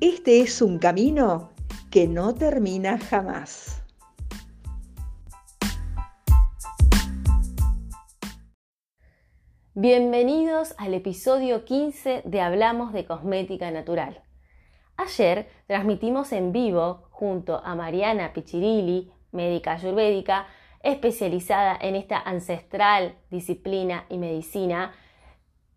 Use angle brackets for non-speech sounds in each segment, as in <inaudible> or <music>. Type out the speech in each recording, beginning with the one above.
este es un camino que no termina jamás. Bienvenidos al episodio 15 de Hablamos de Cosmética Natural. Ayer transmitimos en vivo junto a Mariana Pichirilli, médica ayurvédica, especializada en esta ancestral disciplina y medicina.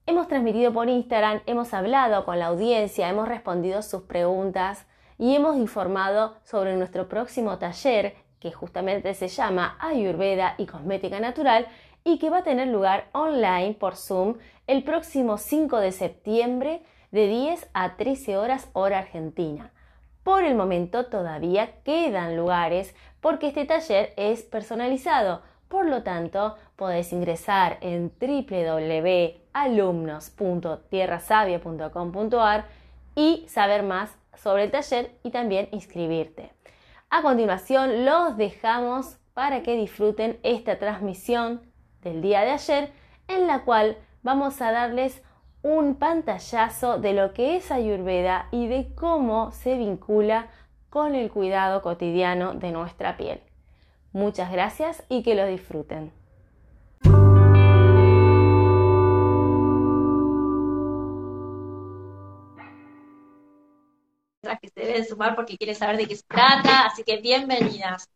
Hemos transmitido por Instagram, hemos hablado con la audiencia, hemos respondido sus preguntas y hemos informado sobre nuestro próximo taller que justamente se llama Ayurveda y Cosmética Natural y que va a tener lugar online por Zoom el próximo 5 de septiembre de 10 a 13 horas hora argentina. Por el momento todavía quedan lugares porque este taller es personalizado. Por lo tanto, podés ingresar en www.alumnos.tierrasavia.com.ar y saber más sobre el taller y también inscribirte. A continuación, los dejamos para que disfruten esta transmisión del día de ayer en la cual vamos a darles un pantallazo de lo que es Ayurveda y de cómo se vincula con el cuidado cotidiano de nuestra piel. Muchas gracias y que lo disfruten. Deben sumar porque quieren saber de qué se trata, así que bienvenidas.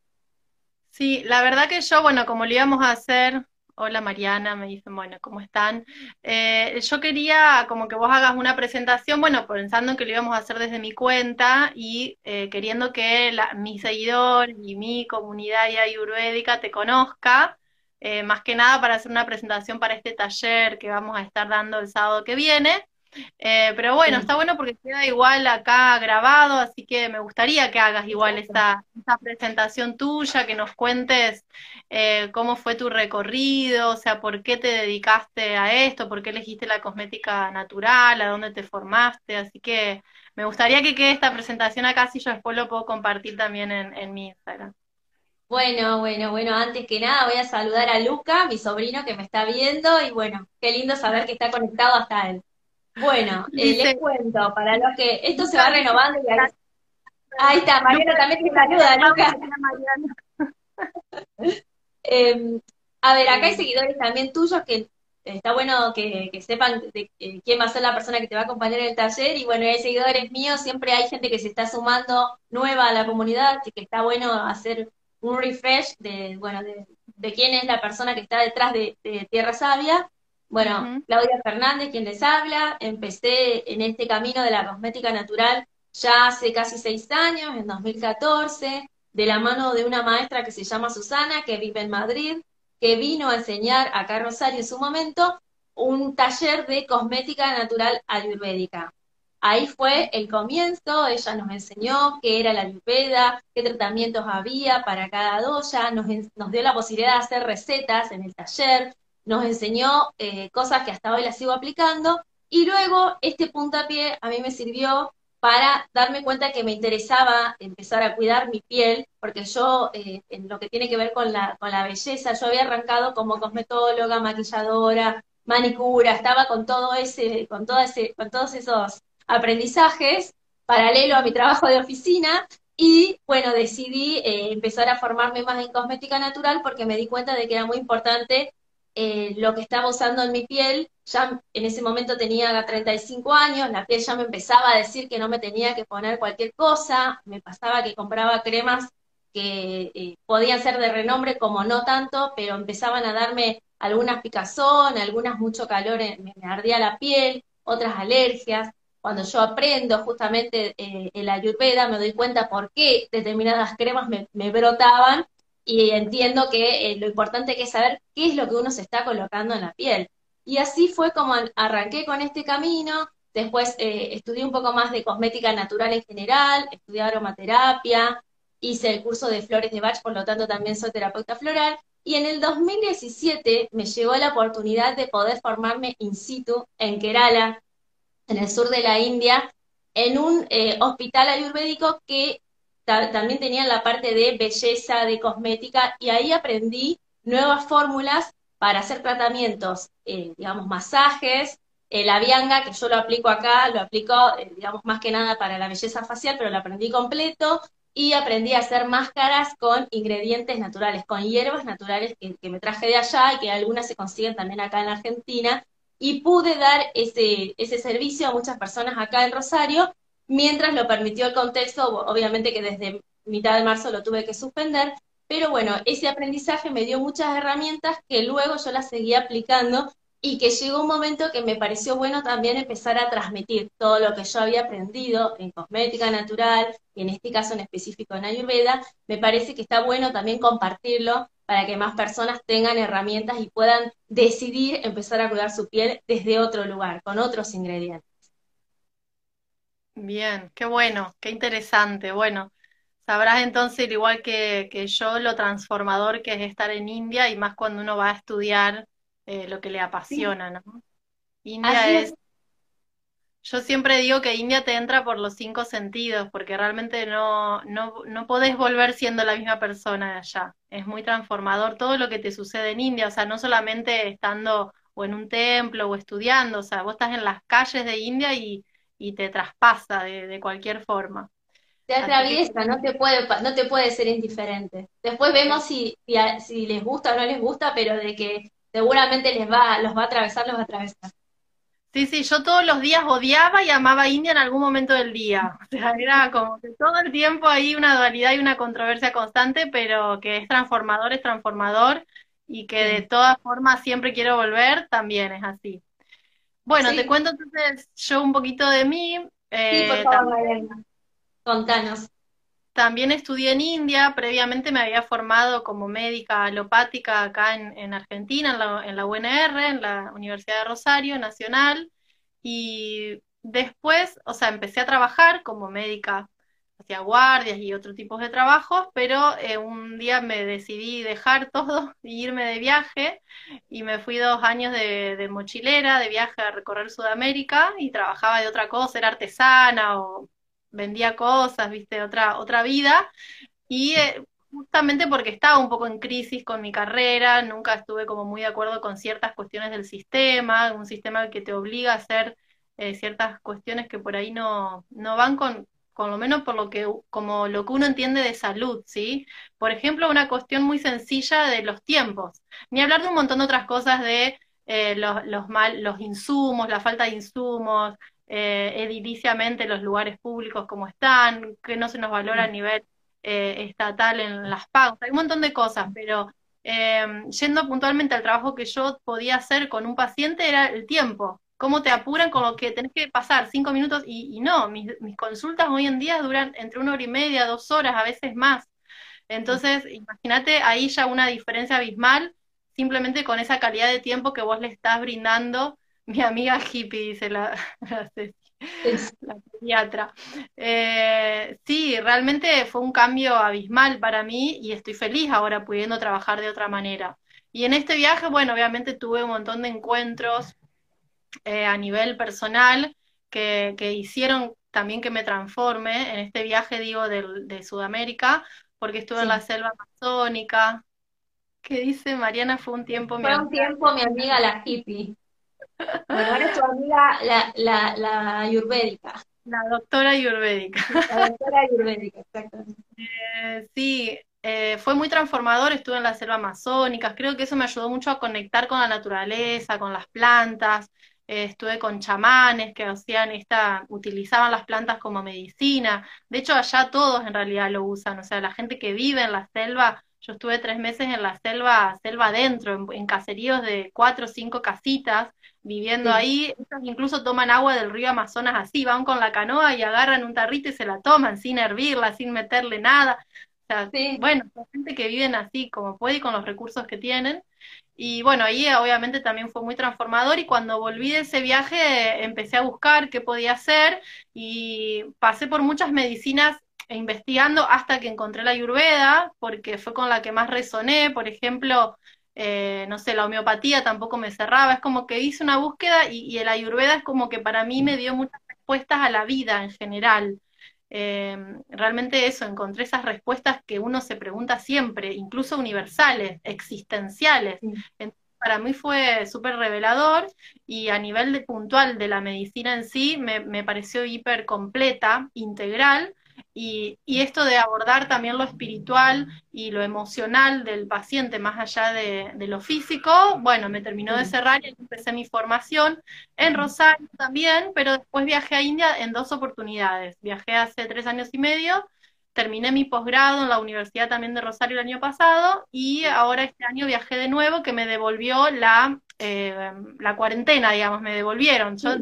Sí, la verdad que yo, bueno, como lo íbamos a hacer Hola Mariana, me dicen, bueno, ¿cómo están? Eh, yo quería como que vos hagas una presentación, bueno, pensando en que lo íbamos a hacer desde mi cuenta y eh, queriendo que la, mi seguidor y mi comunidad ayurvédica te conozca, eh, más que nada para hacer una presentación para este taller que vamos a estar dando el sábado que viene. Eh, pero bueno, está bueno porque queda igual acá grabado, así que me gustaría que hagas igual esta, presentación tuya, que nos cuentes eh, cómo fue tu recorrido, o sea, por qué te dedicaste a esto, por qué elegiste la cosmética natural, a dónde te formaste, así que me gustaría que quede esta presentación acá, si yo después lo puedo compartir también en, en mi Instagram. Bueno, bueno, bueno, antes que nada voy a saludar a Luca, mi sobrino que me está viendo, y bueno, qué lindo saber que está conectado hasta él. Bueno, <laughs> eh, les cuento, para los que esto se va renovando y ahí, está, Mariana también te saluda, Lucas. <laughs> Em, a ver, acá hay seguidores también tuyos que está bueno que, sepan de, quién va a ser la persona que te va a acompañar en el taller. Y bueno, hay seguidores míos, siempre hay gente que se está sumando nueva a la comunidad, que está bueno hacer un refresh de, bueno, de, quién es la persona que está detrás de Tierra Sabia bueno, Claudia Fernández, quien les habla, empecé en este camino de la cosmética natural ya hace casi seis años, en 2014, de la mano de una maestra que se llama Susana, que vive en Madrid, que vino a enseñar acá a Rosario en su momento un taller de cosmética natural ayurvédica. Ahí fue el comienzo, ella nos enseñó qué era la ayurveda, qué tratamientos había para cada doya, nos, nos dio la posibilidad de hacer recetas en el taller, nos enseñó eh, cosas que hasta hoy las sigo aplicando, y luego este puntapié a mí me sirvió para darme cuenta que me interesaba empezar a cuidar mi piel, porque yo, eh, en lo que tiene que ver con la, con la belleza, yo había arrancado como cosmetóloga, maquilladora, manicura, estaba con todo ese, con todo ese, con todos esos aprendizajes paralelo a mi trabajo de oficina, y bueno, decidí eh, empezar a formarme más en cosmética natural porque me di cuenta de que era muy importante eh, lo que estaba usando en mi piel, ya en ese momento tenía 35 años, la piel ya me empezaba a decir que no me tenía que poner cualquier cosa, me pasaba que compraba cremas que eh, podían ser de renombre como no tanto, pero empezaban a darme algunas picazón, algunas mucho calor, me, ardía la piel, otras alergias. Cuando yo aprendo justamente eh, el ayurveda, me doy cuenta por qué determinadas cremas me, me brotaban y entiendo que eh, lo importante es saber qué es lo que uno se está colocando en la piel. Y así fue como arranqué con este camino, Después eh, estudié un poco más de cosmética natural en general, estudié aromaterapia, hice el curso de flores de Bach, por lo tanto también soy terapeuta floral. Y en el 2017 me llegó la oportunidad de poder formarme in situ en Kerala, en el sur de la India, en un eh, hospital ayurvédico que también tenía la parte de belleza, de cosmética, y ahí aprendí nuevas fórmulas para hacer tratamientos, eh, digamos, masajes, eh, la vianga, que yo lo aplico acá, lo aplico, digamos, más que nada para la belleza facial, pero lo aprendí completo, y aprendí a hacer máscaras con ingredientes naturales, con hierbas naturales que, que, me traje de allá y que algunas se consiguen también acá en Argentina, y pude dar ese, ese servicio a muchas personas acá en Rosario, mientras lo permitió el contexto, obviamente que desde mitad de marzo lo tuve que suspender, pero bueno, ese aprendizaje me dio muchas herramientas que luego yo las seguí aplicando y que llegó un momento que me pareció bueno también empezar a transmitir todo lo que yo había aprendido en cosmética natural y en este caso en específico en Ayurveda, me parece que está bueno también compartirlo para que más personas tengan herramientas y puedan decidir empezar a cuidar su piel desde otro lugar, con otros ingredientes. Bien, qué bueno, qué interesante. Bueno, sabrás entonces, igual que, que yo, lo transformador que es estar en India y más cuando uno va a estudiar eh, lo que le apasiona, ¿no? India es... Yo siempre digo que India te entra por los cinco sentidos, porque realmente no, no, no podés volver siendo la misma persona de allá. Es muy transformador todo lo que te sucede en India, o sea, no solamente estando o en un templo o estudiando, o sea, vos estás en las calles de India y, y te traspasa de, de cualquier forma. Te atraviesa, no te puede, no te puede ser indiferente. Después vemos si, si, si les gusta o no les gusta, pero de que seguramente les va, los va a atravesar, los va a atravesar. Sí, sí, yo todos los días odiaba y amaba a India en algún momento del día. <laughs> O sea, era como que todo el tiempo hay una dualidad y una controversia constante, pero que es transformador, es transformador y que de todas formas siempre quiero volver, también es así. Bueno, te cuento entonces yo un poquito de mí. Eh, sí, por favor, Contanos. También estudié en India, previamente me había formado como médica alopática acá en, Argentina, en la, en la, UNR, en la Universidad de Rosario Nacional, y después, o sea, empecé a trabajar como médica, hacía guardias y otros tipos de trabajos, pero eh, un día me decidí dejar todo <laughs> y irme de viaje, y me fui dos años de, de mochilera, de viaje a recorrer Sudamérica, y trabajaba de otra cosa, era artesana o vendía cosas, viste, otra, otra vida. Y eh, justamente porque estaba un poco en crisis con mi carrera, nunca estuve como muy de acuerdo con ciertas cuestiones del sistema, un sistema que te obliga a hacer eh, ciertas cuestiones que por ahí no, no van con, con lo menos por lo que, como lo que uno entiende de salud, ¿sí? Por ejemplo, una cuestión muy sencilla de los tiempos, ni hablar de un montón de otras cosas de eh, los, los, mal, los insumos, la falta de insumos, eh, ediliciamente los lugares públicos como están, que no se nos valora a mm. nivel eh, estatal en las pagos, hay un montón de cosas, pero eh, yendo puntualmente al trabajo que yo podía hacer con un paciente era el tiempo, cómo te apuran con lo que tenés que pasar cinco minutos y, no, mis, mis, consultas hoy en día duran entre una hora y media, dos horas, a veces más. Entonces, imagínate ahí ya una diferencia abismal simplemente con esa calidad de tiempo que vos le estás brindando <laughs> mi amiga hippie, dice la, <laughs> la, pediatra. Eh, sí, realmente fue un cambio abismal para mí y estoy feliz ahora pudiendo trabajar de otra manera. Y en este viaje, bueno, obviamente tuve un montón de encuentros eh, a nivel personal que, que, hicieron también que me transforme. En este viaje, digo, de, de Sudamérica, porque estuve en la selva amazónica. ¿Qué dice Mariana? Fue un tiempo Fue un tiempo mi amiga la hippie. Ahora es tu amiga la, la, la ayurvédica. La doctora ayurvédica. La doctora ayurvédica, exactamente. Eh, sí, eh, fue muy transformador, estuve en la selva amazónica, creo que eso me ayudó mucho a conectar con la naturaleza, con las plantas, eh, estuve con chamanes que hacían esta, utilizaban las plantas como medicina, de hecho allá todos en realidad lo usan, o sea, la gente que vive en la selva, yo estuve tres meses en la selva, selva adentro, en, en caseríos de cuatro o cinco casitas, viviendo ahí, incluso toman agua del río Amazonas así, van con la canoa y agarran un tarrito y se la toman sin hervirla, sin meterle nada. O sea, bueno, gente que viven así como puede y con los recursos que tienen. Y bueno, ahí obviamente también fue muy transformador y cuando volví de ese viaje empecé a buscar qué podía hacer y pasé por muchas medicinas investigando hasta que encontré la ayurveda, porque fue con la que más resoné, por ejemplo, eh, no sé, la homeopatía tampoco me cerraba, es como que hice una búsqueda y, y el ayurveda es como que para mí me dio muchas respuestas a la vida en general. Eh, realmente eso, encontré esas respuestas que uno se pregunta siempre, incluso universales, existenciales. para mí fue súper revelador y a nivel de puntual de la medicina en sí me, me pareció hiper completa, integral, y, esto de abordar también lo espiritual y lo emocional del paciente más allá de, lo físico, bueno, me terminó de cerrar y empecé mi formación en Rosario también, pero después viajé a India en dos oportunidades. Viajé hace tres años y medio, terminé mi posgrado en la Universidad también de Rosario el año pasado y ahora este año viajé de nuevo que me devolvió la, eh, la cuarentena, digamos, me devolvieron. Yo,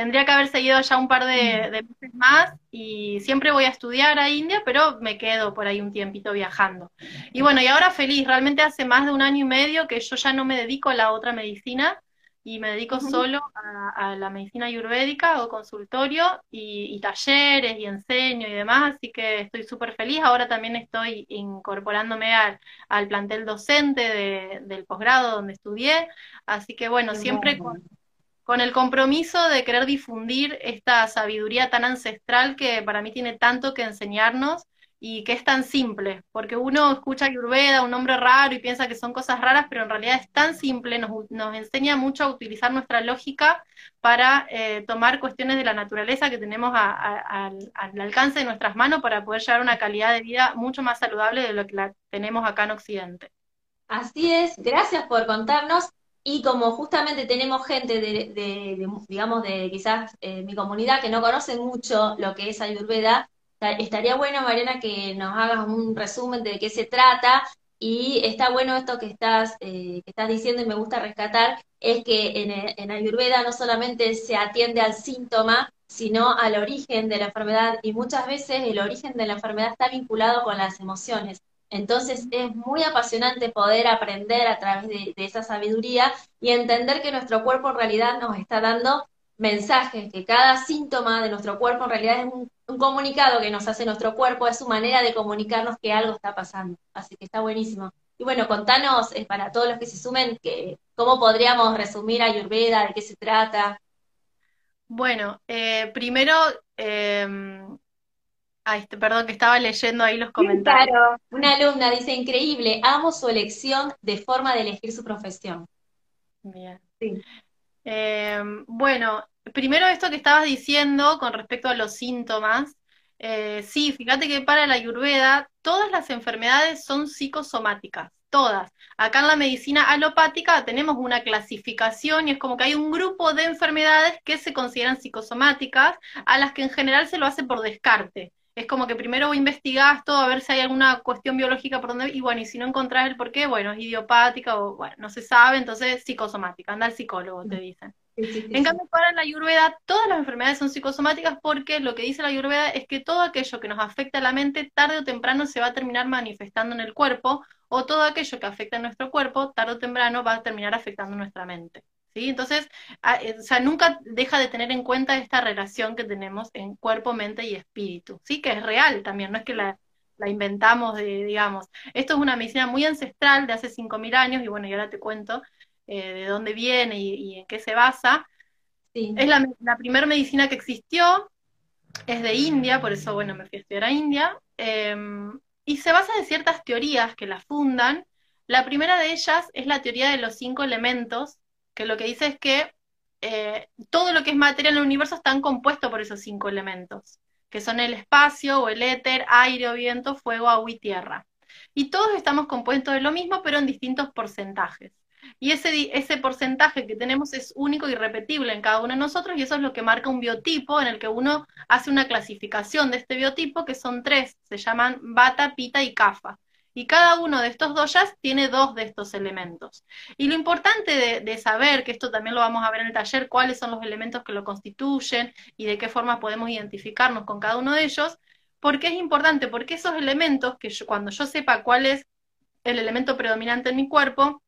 tendría que haber seguido ya un par de, meses más y siempre voy a estudiar a India, pero me quedo por ahí un tiempito viajando. Y bueno, y ahora feliz, realmente hace más de un año y medio que yo ya no me dedico a la otra medicina y me dedico solo a, la medicina ayurvédica, hago consultorio y, talleres y enseño y demás, así que estoy súper feliz. Ahora también estoy incorporándome al, al plantel docente del posgrado donde estudié, así que bueno, siempre con con el compromiso de querer difundir esta sabiduría tan ancestral que para mí tiene tanto que enseñarnos y que es tan simple, porque uno escucha Ayurveda, un nombre raro y piensa que son cosas raras, pero en realidad es tan simple, nos, enseña mucho a utilizar nuestra lógica para eh, tomar cuestiones de la naturaleza que tenemos al, alcance de nuestras manos para poder llevar una calidad de vida mucho más saludable de lo que la tenemos acá en Occidente. Así es, gracias por contarnos. Y como justamente tenemos gente de, digamos, de quizás eh, mi comunidad que no conoce mucho lo que es Ayurveda, estaría bueno, Mariana, que nos hagas un resumen de qué se trata. Y está bueno esto que estás, eh, que estás diciendo y me gusta rescatar, es que en, en Ayurveda no solamente se atiende al síntoma, sino al origen de la enfermedad. Y muchas veces el origen de la enfermedad está vinculado con las emociones. Entonces es muy apasionante poder aprender a través de, esa sabiduría y entender que nuestro cuerpo en realidad nos está dando mensajes, que cada síntoma de nuestro cuerpo en realidad es un, comunicado que nos hace nuestro cuerpo, es su manera de comunicarnos que algo está pasando. Así que está buenísimo. Y bueno, contanos eh, para todos los que se sumen que, cómo podríamos resumir Ayurveda, de qué se trata. Bueno, eh, primero eh, este, perdón, que estaba leyendo ahí los comentarios. Claro, una alumna dice, increíble, amo su elección de forma de elegir su profesión. Bien. Sí. Em, bueno, primero esto que estabas diciendo con respecto a los síntomas. Eh, sí, fíjate que para la ayurveda todas las enfermedades son psicosomáticas, todas. Acá en la medicina alopática tenemos una clasificación y es como que hay un grupo de enfermedades que se consideran psicosomáticas, a las que en general se lo hace por descarte es como que primero investigás todo a ver si hay alguna cuestión biológica por donde, y bueno, y si no encontrás el por qué, bueno, es idiopática o, bueno, no se sabe, entonces psicosomática, anda al psicólogo, te dicen. en cambio, para la ayurveda, todas las enfermedades son psicosomáticas porque lo que dice la ayurveda es que todo aquello que nos afecta a la mente, tarde o temprano se va a terminar manifestando en el cuerpo, o todo aquello que afecta a nuestro cuerpo, tarde o temprano va a terminar afectando nuestra mente. ¿Sí? Entonces, eh, o sea, nunca deja de tener en cuenta esta relación que tenemos en cuerpo, mente y espíritu, ¿sí? Que es real también, no es que la, inventamos, de, digamos. Esto es una medicina muy ancestral de hace 5.000 años, y bueno, y ahora te cuento eh, de dónde viene y, en qué se basa. Es la, la primera medicina que existió, es de India, por eso, bueno, me fui a estudiar a India, em, y se basa en ciertas teorías que la fundan. La primera de ellas es la teoría de los cinco elementos, que lo que dice es que eh, todo lo que es materia en el universo está compuesto por esos cinco elementos, que son el espacio o el éter, aire o viento, fuego, agua y tierra. Y todos estamos compuestos de lo mismo, pero en distintos porcentajes. Y ese, ese porcentaje que tenemos es único y repetible en cada uno de nosotros, y eso es lo que marca un biotipo en el que uno hace una clasificación de este biotipo, que son tres, se llaman bata, pita y kafa y cada uno de estos doyas tiene dos de estos elementos. Y lo importante de, saber, que esto también lo vamos a ver en el taller, cuáles son los elementos que lo constituyen y de qué forma podemos identificarnos con cada uno de ellos, ¿Por qué es importante? Porque esos elementos, que cuando yo sepa cuál es el elemento predominante en mi cuerpo,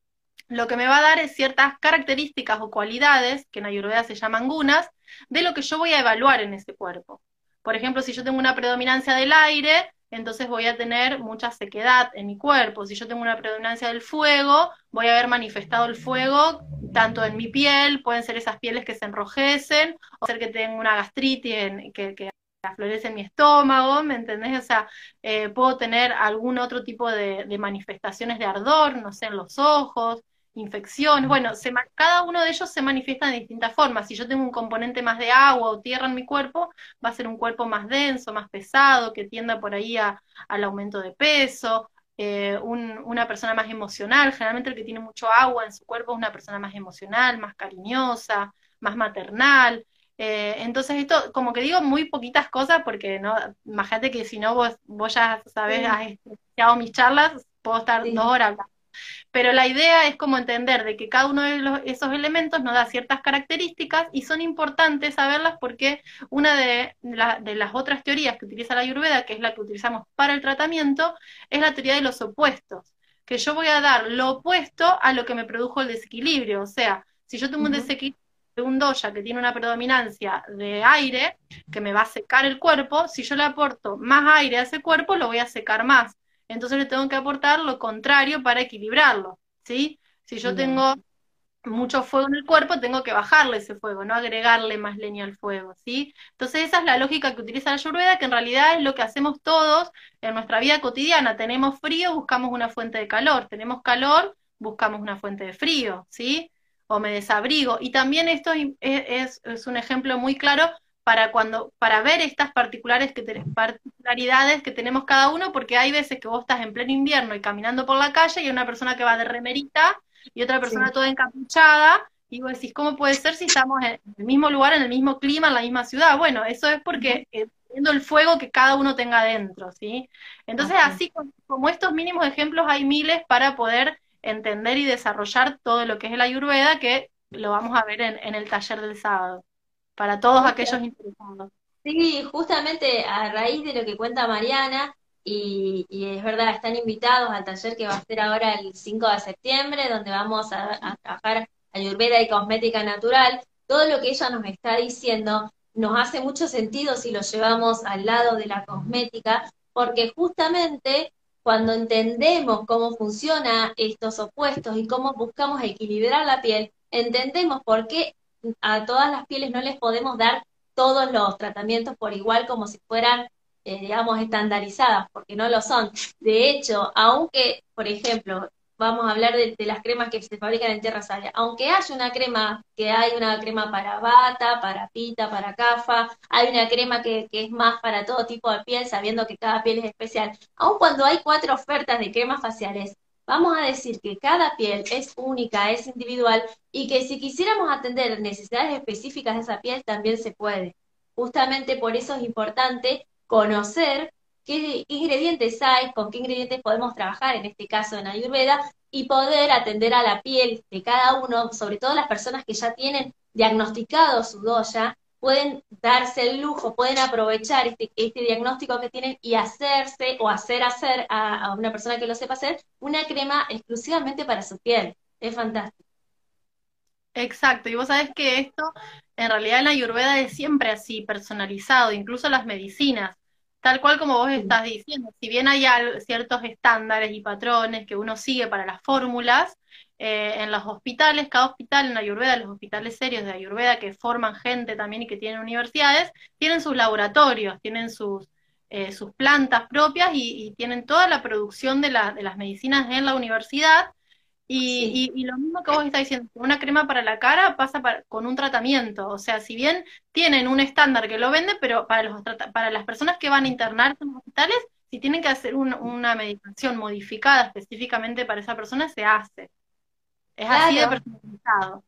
lo que me va a dar es ciertas características o cualidades, que en Ayurveda se llaman gunas, de lo que yo voy a evaluar en ese cuerpo. Por ejemplo, si yo tengo una predominancia del aire, entonces voy a tener mucha sequedad en mi cuerpo. Si yo tengo una predominancia del fuego, voy a haber manifestado el fuego tanto en mi piel, pueden ser esas pieles que se enrojecen, o ser que tenga una gastritis que, que aflorece en mi estómago, ¿me entendés? O sea, eh, puedo tener algún otro tipo de, manifestaciones de ardor, no sé, en los ojos, infecciones, bueno, cada uno de ellos se manifiesta de distintas formas. Si yo tengo un componente más de agua o tierra en mi cuerpo, va a ser un cuerpo más denso, más pesado, que tienda por ahí al aumento de peso. Eh, una persona más emocional, generalmente el que tiene mucho agua en su cuerpo es una persona más emocional, más cariñosa, más maternal. Eh, entonces esto, como que digo muy poquitas cosas porque no, imagínate que si no vos, vos ya sabés, has escuchado mis charlas, puedo estar dos horas hablando. Pero la idea es como entender de que cada uno de esos elementos nos da ciertas características y son importantes saberlas porque una de, de, las otras teorías que utiliza la Ayurveda, que es la que utilizamos para el tratamiento, es la teoría de los opuestos, que yo voy a dar lo opuesto a lo que me produjo el desequilibrio. O sea, si yo tengo un desequilibrio de un doya que tiene una predominancia de aire, que me va a secar el cuerpo, si yo le aporto más aire a ese cuerpo, lo voy a secar más entonces le tengo que aportar lo contrario para equilibrarlo, ¿sí? Si yo tengo mucho fuego en el cuerpo, tengo que bajarle ese fuego, no agregarle más leña al fuego, ¿sí? Entonces esa es la lógica que utiliza la Ayurveda, que en realidad es lo que hacemos todos en nuestra vida cotidiana. Tenemos frío, buscamos una fuente de calor, tenemos calor, buscamos una fuente de frío, ¿sí? O me desabrigo. Y también esto es, es un ejemplo muy claro para cuando para ver estas particulares que particularidades que tenemos cada uno, porque hay veces que vos estás en pleno invierno y caminando por la calle y hay una persona que va de remerita y otra persona toda encapuchada, y vos decís, ¿cómo puede ser si estamos en el mismo lugar, en el mismo clima, en la misma ciudad? Bueno, eso es porque eh, viendo el fuego que cada uno tenga dentro, ¿sí? Entonces, así como estos mínimos ejemplos, hay miles para poder entender y desarrollar todo lo que es la ayurveda, que lo vamos a ver en el taller del sábado para todos aquellos interesados. Sí, justamente a raíz de lo que cuenta Mariana, y, es verdad, están invitados al taller que va a ser ahora el 5 de septiembre, donde vamos a, a trabajar ayurveda y cosmética natural. Todo lo que ella nos está diciendo nos hace mucho sentido si lo llevamos al lado de la cosmética, porque justamente cuando entendemos cómo funcionan estos opuestos y cómo buscamos equilibrar la piel, entendemos por qué a todas las pieles no les podemos dar todos los tratamientos por igual como si fueran, eh, digamos, estandarizadas, porque no lo son. De hecho, aunque, por ejemplo, vamos a hablar de, las cremas que se fabrican en tierra sabia, aunque haya una crema, que hay una crema para bata, para pita, para cafa, hay una crema que, que es más para todo tipo de piel, sabiendo que cada piel es especial, aun cuando hay cuatro ofertas de cremas faciales, vamos a decir que cada piel es única, es individual y que si quisiéramos atender necesidades específicas de esa piel también se puede. Justamente por eso es importante conocer qué ingredientes hay, con qué ingredientes podemos trabajar, en este caso en Ayurveda, y poder atender a la piel de cada uno, sobre todo las personas que ya tienen diagnosticado su doya, pueden darse el lujo, pueden aprovechar este, este, diagnóstico que tienen y hacerse o hacer hacer a, una persona que lo sepa hacer una crema exclusivamente para su piel. Es fantástico. Exacto, y vos sabés que esto en realidad en la ayurveda es siempre así, personalizado, incluso las medicinas, tal cual como vos estás diciendo, si bien hay ciertos estándares y patrones que uno sigue para las fórmulas, eh, en los hospitales, cada hospital en Ayurveda, los hospitales serios de Ayurveda que forman gente también y que tienen universidades, tienen sus laboratorios, tienen sus, eh, sus plantas propias y, tienen toda la producción de, de, las medicinas en la universidad. Y, y, lo mismo que vos estás diciendo, una crema para la cara pasa con un tratamiento. O sea, si bien tienen un estándar que lo vende, pero para, los, para las personas que van a internarse en los hospitales, si tienen que hacer una medicación modificada específicamente para esa persona, se hace. Es así de personalizado.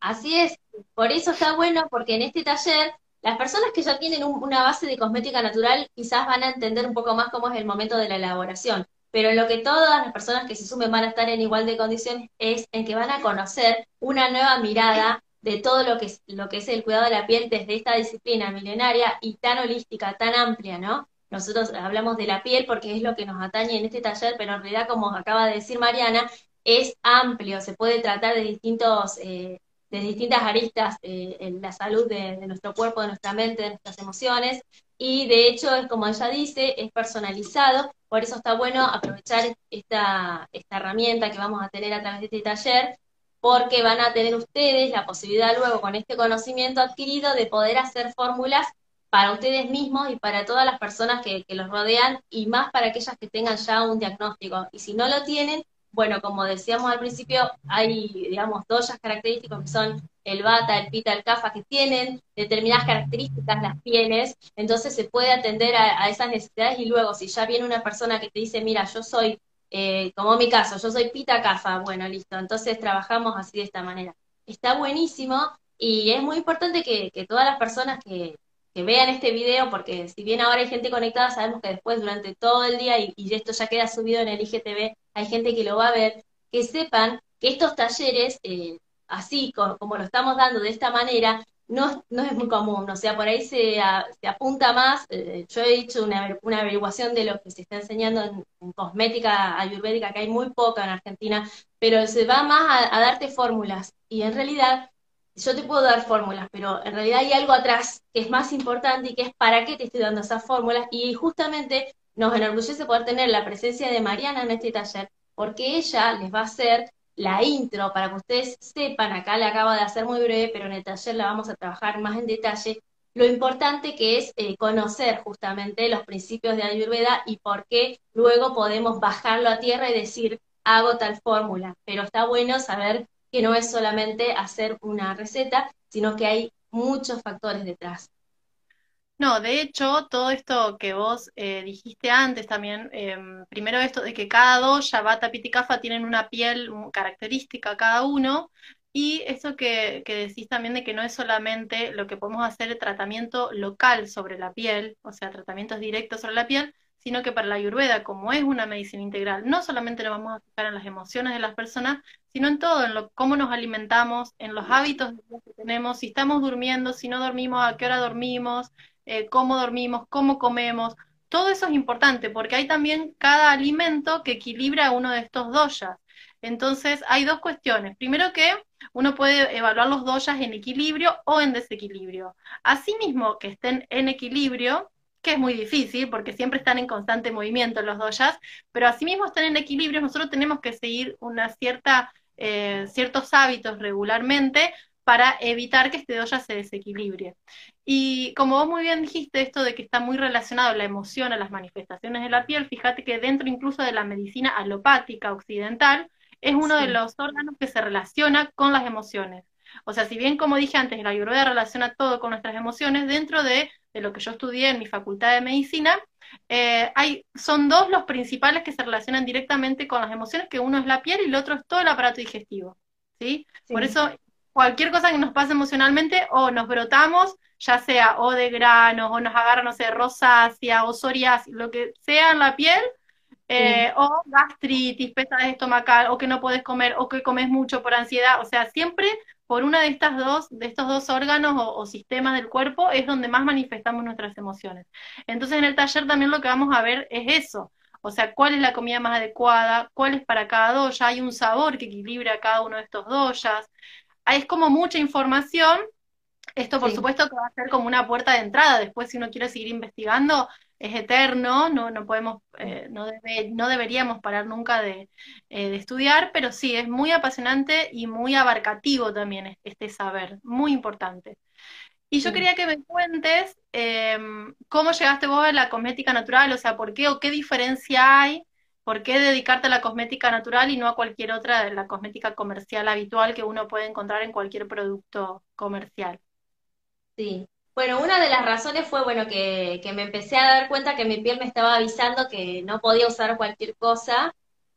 Así es, por eso está bueno, porque en este taller las personas que ya tienen una base de cosmética natural quizás van a entender un poco más cómo es el momento de la elaboración, pero lo que todas las personas que se sumen van a estar en igual de condiciones es en que van a conocer una nueva mirada de todo lo que es, lo que es el cuidado de la piel desde esta disciplina milenaria y tan holística, tan amplia, ¿no? nosotros hablamos de la piel porque es lo que nos atañe en este taller, pero en realidad, como acaba de decir Mariana, es amplio, se puede tratar de distintos, eh, de distintas aristas eh, en la salud de, nuestro cuerpo, de nuestra mente, de nuestras emociones, y de hecho, es como ella dice, es personalizado, por eso está bueno aprovechar esta, esta herramienta que vamos a tener a través de este taller, porque van a tener ustedes la posibilidad luego con este conocimiento adquirido de poder hacer fórmulas para ustedes mismos y para todas las personas que, los rodean y más para aquellas que tengan ya un diagnóstico. Y si no lo tienen, bueno, como decíamos al principio, hay, digamos, dos características que son el bata, el pita, el cafa, que tienen determinadas características las pieles, entonces se puede atender a, esas necesidades y luego si ya viene una persona que te dice, mira, yo soy, eh, como mi caso, yo soy pita, cafa, bueno, listo, entonces trabajamos así de esta manera. Está buenísimo y es muy importante que todas las personas que, que vean este video, porque si bien ahora hay gente conectada, sabemos que después durante todo el día, y, esto ya queda subido en el IGTV, hay gente que lo va a ver, que sepan que estos talleres, eh, así como, lo estamos dando de esta manera, no, no es muy común, o sea, por ahí se, apunta más, eh, yo he hecho una, una, averiguación de lo que se está enseñando en, cosmética ayurvédica, que hay muy poca en Argentina, pero se va más a darte fórmulas, y en realidad yo te puedo dar fórmulas, pero en realidad hay algo atrás que es más importante y que es para qué te estoy dando esas fórmulas. Y justamente nos enorgullece poder tener la presencia de Mariana en este taller, porque ella les va a hacer la intro para que ustedes sepan, acá la acabo de hacer muy breve, pero en el taller la vamos a trabajar más en detalle, lo importante que es eh, conocer justamente los principios de Ayurveda y por qué luego podemos bajarlo a tierra y decir, hago tal fórmula. Pero está bueno saber que no es solamente hacer una receta, sino que hay muchos factores detrás. No, de hecho, todo esto que vos eh, dijiste antes también, em, primero esto de que cada dos, Bata, Pitikafa, tienen una piel característica cada uno, y esto que, que, decís también de que no es solamente lo que podemos hacer el tratamiento local sobre la piel, o sea, tratamientos directos sobre la piel, sino que para la ayurveda, como es una medicina integral, no solamente nos vamos a fijar en las emociones de las personas, sino en todo, en lo, cómo nos alimentamos, en los hábitos que tenemos, si estamos durmiendo, si no dormimos, a qué hora dormimos, eh, cómo dormimos, cómo comemos. Todo eso es importante porque hay también cada alimento que equilibra uno de estos doyas. Entonces, hay dos cuestiones. Primero que uno puede evaluar los doyas en equilibrio o en desequilibrio. Asimismo, que estén en equilibrio, que es muy difícil porque siempre están en constante movimiento los doyas, pero asimismo están en equilibrio, nosotros tenemos que seguir eh, ciertos hábitos regularmente para evitar que este doya se desequilibre. Y como vos muy bien dijiste, esto de que está muy relacionado la emoción a las manifestaciones de la piel, fíjate que dentro incluso de la medicina alopática occidental, es uno de los órganos que se relaciona con las emociones. O sea, si bien como dije antes, la ayurveda relaciona todo con nuestras emociones, dentro de, lo que yo estudié en mi facultad de medicina, eh, hay, son dos los principales que se relacionan directamente con las emociones, que uno es la piel y el otro es todo el aparato digestivo. ¿sí? Por eso, cualquier cosa que nos pase emocionalmente, o nos brotamos, ya sea o de granos, o nos agarra, no sé, rosácea o psoriasis, lo que sea en la piel, eh, o gastritis, pesadez estomacal, o que no puedes comer, o que comes mucho por ansiedad, o sea, siempre por una de estas dos, de estos dos órganos o, sistemas del cuerpo es donde más manifestamos nuestras emociones. Entonces en el taller también lo que vamos a ver es eso. O sea, cuál es la comida más adecuada, cuál es para cada doya, hay un sabor que equilibra cada uno de estos doyas. Es como mucha información. Esto, por supuesto, que va a ser como una puerta de entrada. Después, si uno quiere seguir investigando, es eterno, no, no podemos, eh, no, debe, no deberíamos parar nunca de, eh, de, estudiar, pero sí, es muy apasionante y muy abarcativo también este saber, muy importante. Y yo quería que me cuentes em, cómo llegaste vos a la cosmética natural, o sea, por qué o qué diferencia hay, por qué dedicarte a la cosmética natural y no a cualquier otra de la cosmética comercial habitual que uno puede encontrar en cualquier producto comercial. Sí, bueno, una de las razones fue, bueno, que, me empecé a dar cuenta que mi piel me estaba avisando que no podía usar cualquier cosa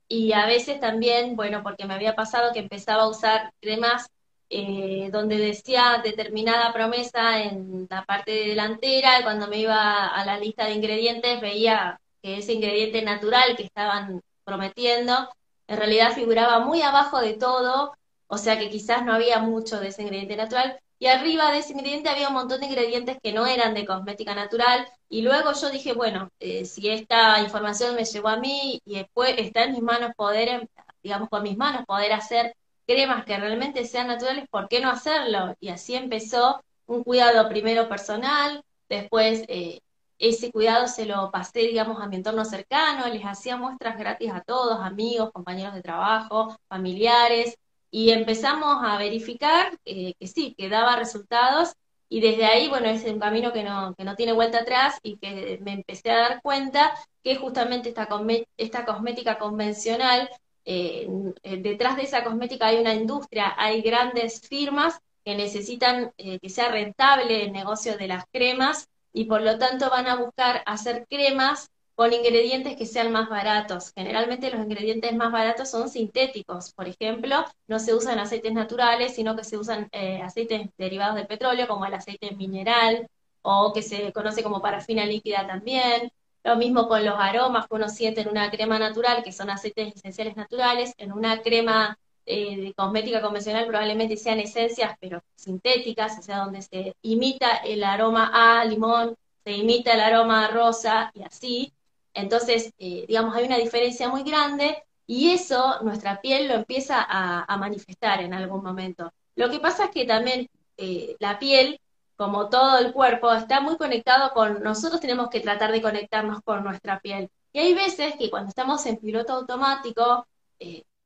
y a veces también, bueno, porque me había pasado que empezaba a usar cremas eh, donde decía determinada promesa en la parte delantera y cuando me iba a la lista de ingredientes veía que ese ingrediente natural que estaban prometiendo en realidad figuraba muy abajo de todo o sea que quizás no había mucho de ese ingrediente natural, y arriba de ese ingrediente había un montón de ingredientes que no eran de cosmética natural, y luego yo dije, bueno, eh, si esta información me llegó a mí y después está en mis manos poder, em, digamos, con mis manos poder hacer cremas que realmente sean naturales, ¿por qué no hacerlo? Y así empezó un cuidado primero personal, después eh, ese cuidado se lo pasé, digamos, a mi entorno cercano, les hacía muestras gratis a todos, amigos, compañeros de trabajo, familiares, y empezamos a verificar eh, que sí, que daba resultados, y desde ahí, bueno, es un camino que no, que no tiene vuelta atrás y que me empecé a dar cuenta que justamente esta, esta cosmética convencional, eh, detrás de esa cosmética hay una industria, hay grandes firmas que necesitan eh, que sea rentable el negocio de las cremas y por lo tanto van a buscar hacer cremas con ingredientes que sean más baratos. Generalmente los ingredientes más baratos son sintéticos. Por ejemplo, no se usan aceites naturales, sino que se usan eh, aceites derivados del petróleo, como el aceite mineral, o que se conoce como parafina líquida también. Lo mismo con los aromas que uno siente en una crema natural, que son aceites esenciales naturales, en una crema eh, de cosmética convencional probablemente sean esencias, pero sintéticas, o sea, donde se imita el aroma a limón, se imita el aroma a rosa y así. Entonces, eh, digamos, hay una diferencia muy grande y eso nuestra piel lo empieza a, manifestar en algún momento. Lo que pasa es que también eh, la piel, como todo el cuerpo, está muy conectado con, nosotros tenemos que tratar de conectarnos con nuestra piel. Y hay veces que cuando estamos en piloto automático,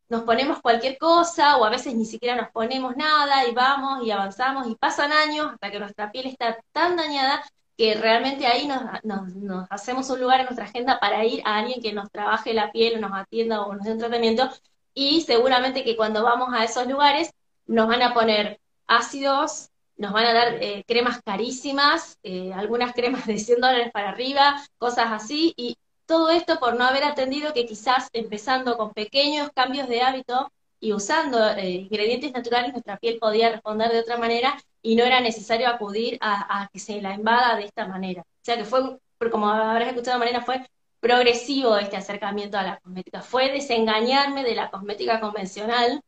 nos ponemos cualquier cosa o a veces ni siquiera nos ponemos nada y vamos y avanzamos y pasan años hasta que nuestra piel está tan dañada que realmente ahí nos, hacemos un lugar en nuestra agenda para ir a alguien que nos trabaje la piel o nos atienda o nos dé un tratamiento. Y seguramente que cuando vamos a esos lugares nos van a poner ácidos, nos van a dar eh, cremas carísimas, eh, algunas cremas de 100 dólares para arriba, cosas así, y todo esto por no haber atendido que quizás empezando con pequeños cambios de hábito y usando eh, ingredientes naturales, nuestra piel podía responder de otra manera y no era necesario acudir a, que se la invada de esta manera. O sea que fue, como habrás escuchado manera, fue progresivo este acercamiento a la cosmética. Fue desengañarme de la cosmética convencional,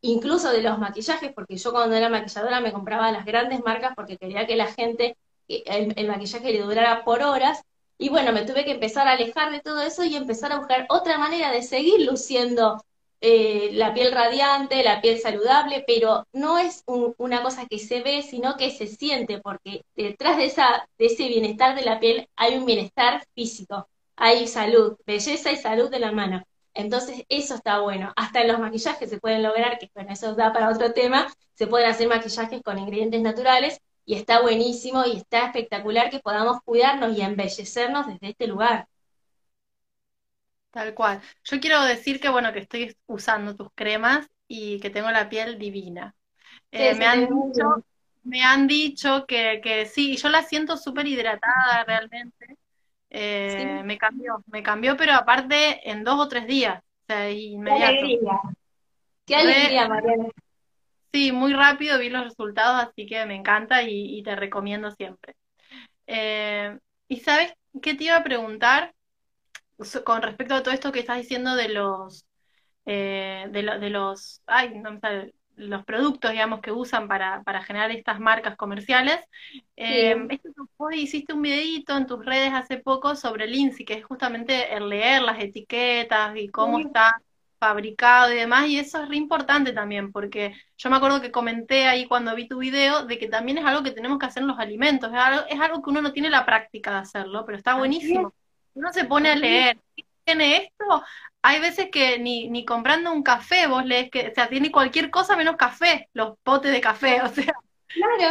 incluso de los maquillajes, porque yo cuando era maquilladora me compraba las grandes marcas porque quería que la gente, el maquillaje le durara por horas, y bueno, me tuve que empezar a alejar de todo eso y empezar a buscar otra manera de seguir luciendo eh, la piel radiante, la piel saludable, pero no es una cosa que se ve, sino que se siente, porque detrás de, esa, de ese bienestar de la piel hay un bienestar físico, hay salud, belleza y salud de la mano. Entonces, eso está bueno. Hasta en los maquillajes se pueden lograr, que bueno, eso da para otro tema, se pueden hacer maquillajes con ingredientes naturales y está buenísimo y está espectacular que podamos cuidarnos y embellecernos desde este lugar. Tal cual. Yo quiero decir que, bueno, que estoy usando tus cremas y que tengo la piel divina. Eh, me, han dicho, me han dicho que, que sí, yo la siento súper hidratada realmente. Eh, me cambió, me cambió, pero aparte en dos o tres días, o sea, inmediato. Qué alegría, qué alegría, Mariana. Sí, muy rápido vi los resultados, así que me encanta y, te recomiendo siempre. Eh, ¿y sabes qué te iba a preguntar con respecto a todo esto que estás diciendo de los eh, de, los ay, no los productos, digamos, que usan para, generar estas marcas comerciales. Eh, vos hiciste un videito en tus redes hace poco sobre el INSI, que es justamente el leer las etiquetas y cómo está fabricado y demás, y eso es re importante también, porque yo me acuerdo que comenté ahí cuando vi tu video de que también es algo que tenemos que hacer en los alimentos, es algo, es algo que uno no tiene la práctica de hacerlo, pero está buenísimo. Uno se pone a leer, ¿tiene esto? Hay veces que ni, ni comprando un café vos lees que, o sea, tiene cualquier cosa menos café, los potes de café, <laughs> o sea,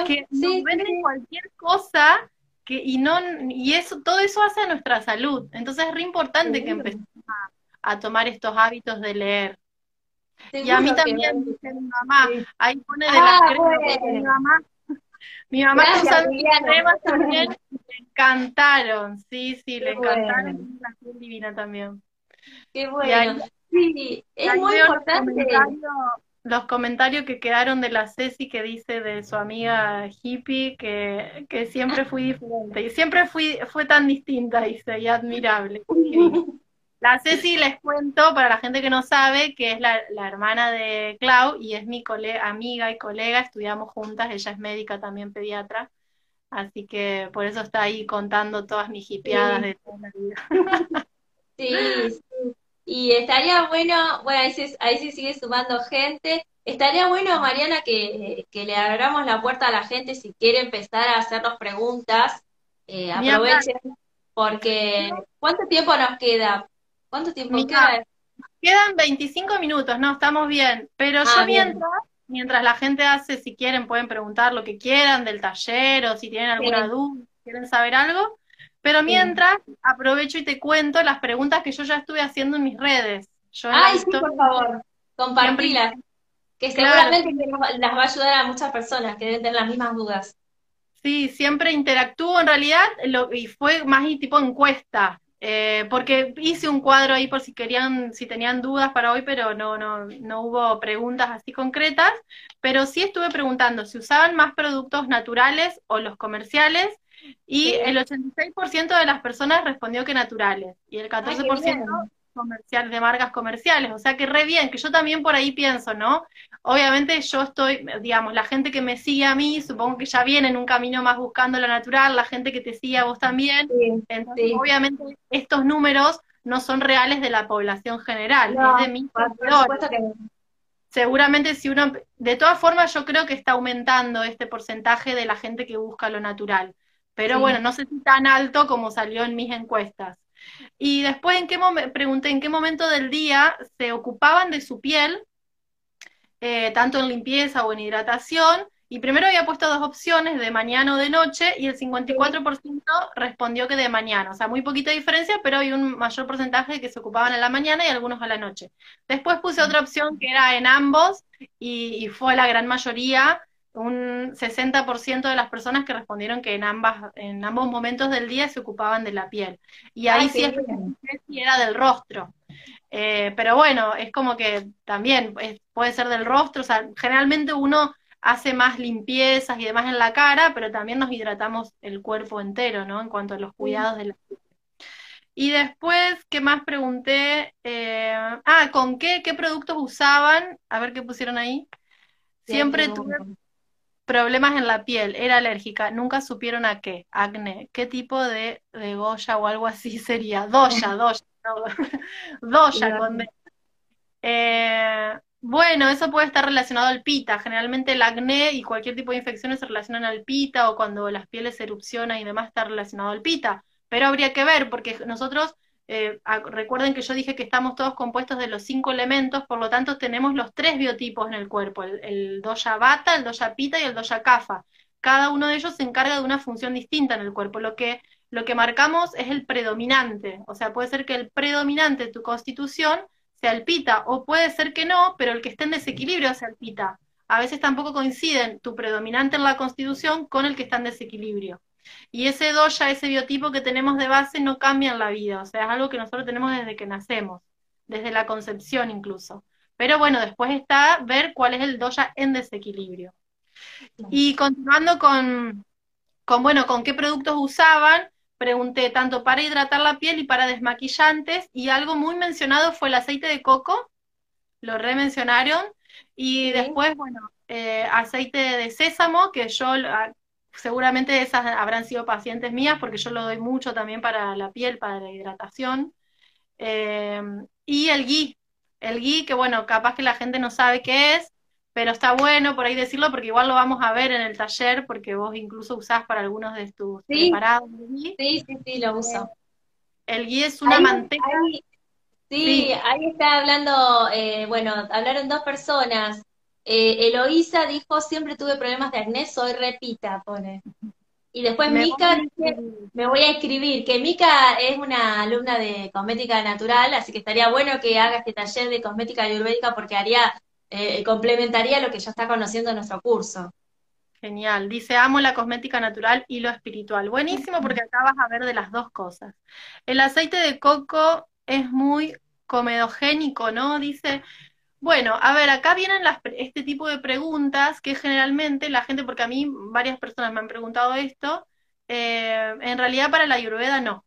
que nos venden cualquier cosa que, y no, y eso, todo eso hace a nuestra salud. Entonces es re importante que empecemos a a tomar estos hábitos de leer. y a mí también, dice mi mamá, ahí pone de las ah, cremas mi mamá. Mi mamá cremas también, le encantaron, sí, sí, le encantaron, la divina también. Qué bueno. sí, es muy importante. Los comentarios, que quedaron de la Ceci que dice de su amiga hippie que, que siempre fui diferente y siempre fui fue tan distinta, dice, y admirable. <laughs> La Ceci les cuento, para la gente que no sabe, que es la, hermana de Clau y es mi amiga y colega, estudiamos juntas, ella es médica también pediatra, así que por eso está ahí contando todas mis hipeadas de toda la vida. <laughs> Sí, sí. Y estaría bueno, bueno, ahí se, ahí se sigue sumando gente. Estaría bueno, Mariana, que, le abramos la puerta a la gente si quiere empezar a hacernos preguntas. Eh, aprovechen, porque ¿cuánto tiempo nos queda? ¿Cuánto tiempo queda? Quedan 25 minutos, no, estamos bien. Pero yo ah, mientras, mientras la gente hace, si quieren, pueden preguntar lo que quieran del taller o si tienen alguna duda, quieren saber algo. Pero mientras, aprovecho y te cuento las preguntas que yo ya estuve haciendo en mis redes. Yo Ay, sí, por favor, compartilas. Que seguramente las va a ayudar a muchas personas que deben tener las mismas dudas. Sí, siempre interactúo en realidad, lo, y fue más tipo encuesta. Eh, porque hice un cuadro ahí por si querían, si tenían dudas para hoy, pero no, no, no hubo preguntas así concretas. Pero sí estuve preguntando si usaban más productos naturales o los comerciales, y el 86% de las personas respondió que naturales, y el 14% comercial, de marcas comerciales. O sea que re bien, que yo también por ahí pienso, ¿no? Obviamente yo estoy, digamos, la gente que me sigue a mí, supongo que ya viene en un camino más buscando lo natural, la gente que te sigue a vos también. Entonces, obviamente estos números no son reales de la población general, es de mis Seguramente si uno, de todas formas yo creo que está aumentando este porcentaje de la gente que busca lo natural. Pero bueno, no sé si tan alto como salió en mis encuestas. Y después en qué pregunté en qué momento del día se ocupaban de su piel, eh, tanto en limpieza o en hidratación, y primero había puesto dos opciones, de mañana o de noche, y el 54% respondió que de mañana. O sea, muy poquita diferencia, pero hay un mayor porcentaje que se ocupaban en la mañana y algunos a la noche. Después puse otra opción que era en ambos, y fue la gran mayoría un 60% de las personas que respondieron que en ambas en ambos momentos del día se ocupaban de la piel. Y ahí sí, es, era del rostro. Eh, pero bueno, es como que también puede ser del rostro, o sea, generalmente uno hace más limpiezas y demás en la cara, pero también nos hidratamos el cuerpo entero, ¿no? En cuanto a los cuidados de la piel. Y después, ¿qué más pregunté? Eh, ah, ¿con qué, qué productos usaban? A ver qué pusieron ahí. Siempre tuve Problemas en la piel, era alérgica, nunca supieron a qué, acné, qué tipo de, de Goya o algo así <laughs> sería, Doya, <laughs> Doya, <laughs> Doya con eh, bueno, eso puede estar relacionado al pita. Generalmente el acné y cualquier tipo de infecciones se relacionan al pita o cuando las pieles erupcionan y demás está relacionado al pita. Pero habría que ver porque nosotros eh, recuerden que yo dije que estamos todos compuestos de los cinco elementos, por lo tanto tenemos los tres biotipos en el cuerpo, el, el doya bata, el doya pita y el doya kapha. Cada uno de ellos se encarga de una función distinta en el cuerpo. Lo que, lo que marcamos es el predominante, o sea, puede ser que el predominante de tu constitución sea el pita, o puede ser que no, pero el que esté en desequilibrio sea el pita. A veces tampoco coinciden tu predominante en la constitución con el que está en desequilibrio. Y ese doya, ese biotipo que tenemos de base no cambia en la vida, o sea, es algo que nosotros tenemos desde que nacemos, desde la concepción incluso. Pero bueno, después está ver cuál es el doya en desequilibrio. Y continuando con, con, bueno, con qué productos usaban, pregunté tanto para hidratar la piel y para desmaquillantes, y algo muy mencionado fue el aceite de coco, lo remencionaron, y después, bueno, eh, aceite de sésamo, que yo seguramente esas habrán sido pacientes mías porque yo lo doy mucho también para la piel, para la hidratación. Eh, y el gui, el gui que bueno, capaz que la gente no sabe qué es, pero está bueno por ahí decirlo porque igual lo vamos a ver en el taller porque vos incluso usás para algunos de tus preparados. Sí, sí, sí, lo uso. El gui es una manteca. sí, ahí está hablando, eh, bueno, hablaron dos personas. Eh, Eloísa dijo, siempre tuve problemas de acné, soy repita, pone. Y después Mica dice, me voy a escribir, que Mica es una alumna de cosmética natural, así que estaría bueno que haga este taller de cosmética ayurvédica porque haría, eh, complementaría lo que ya está conociendo en nuestro curso. Genial, dice, amo la cosmética natural y lo espiritual. Buenísimo porque acá vas a ver de las dos cosas. El aceite de coco es muy comedogénico, ¿no? Dice, bueno, a ver, acá vienen las, este tipo de preguntas que generalmente la gente, porque a mí varias personas me han preguntado esto, eh, en realidad para la ayurveda no.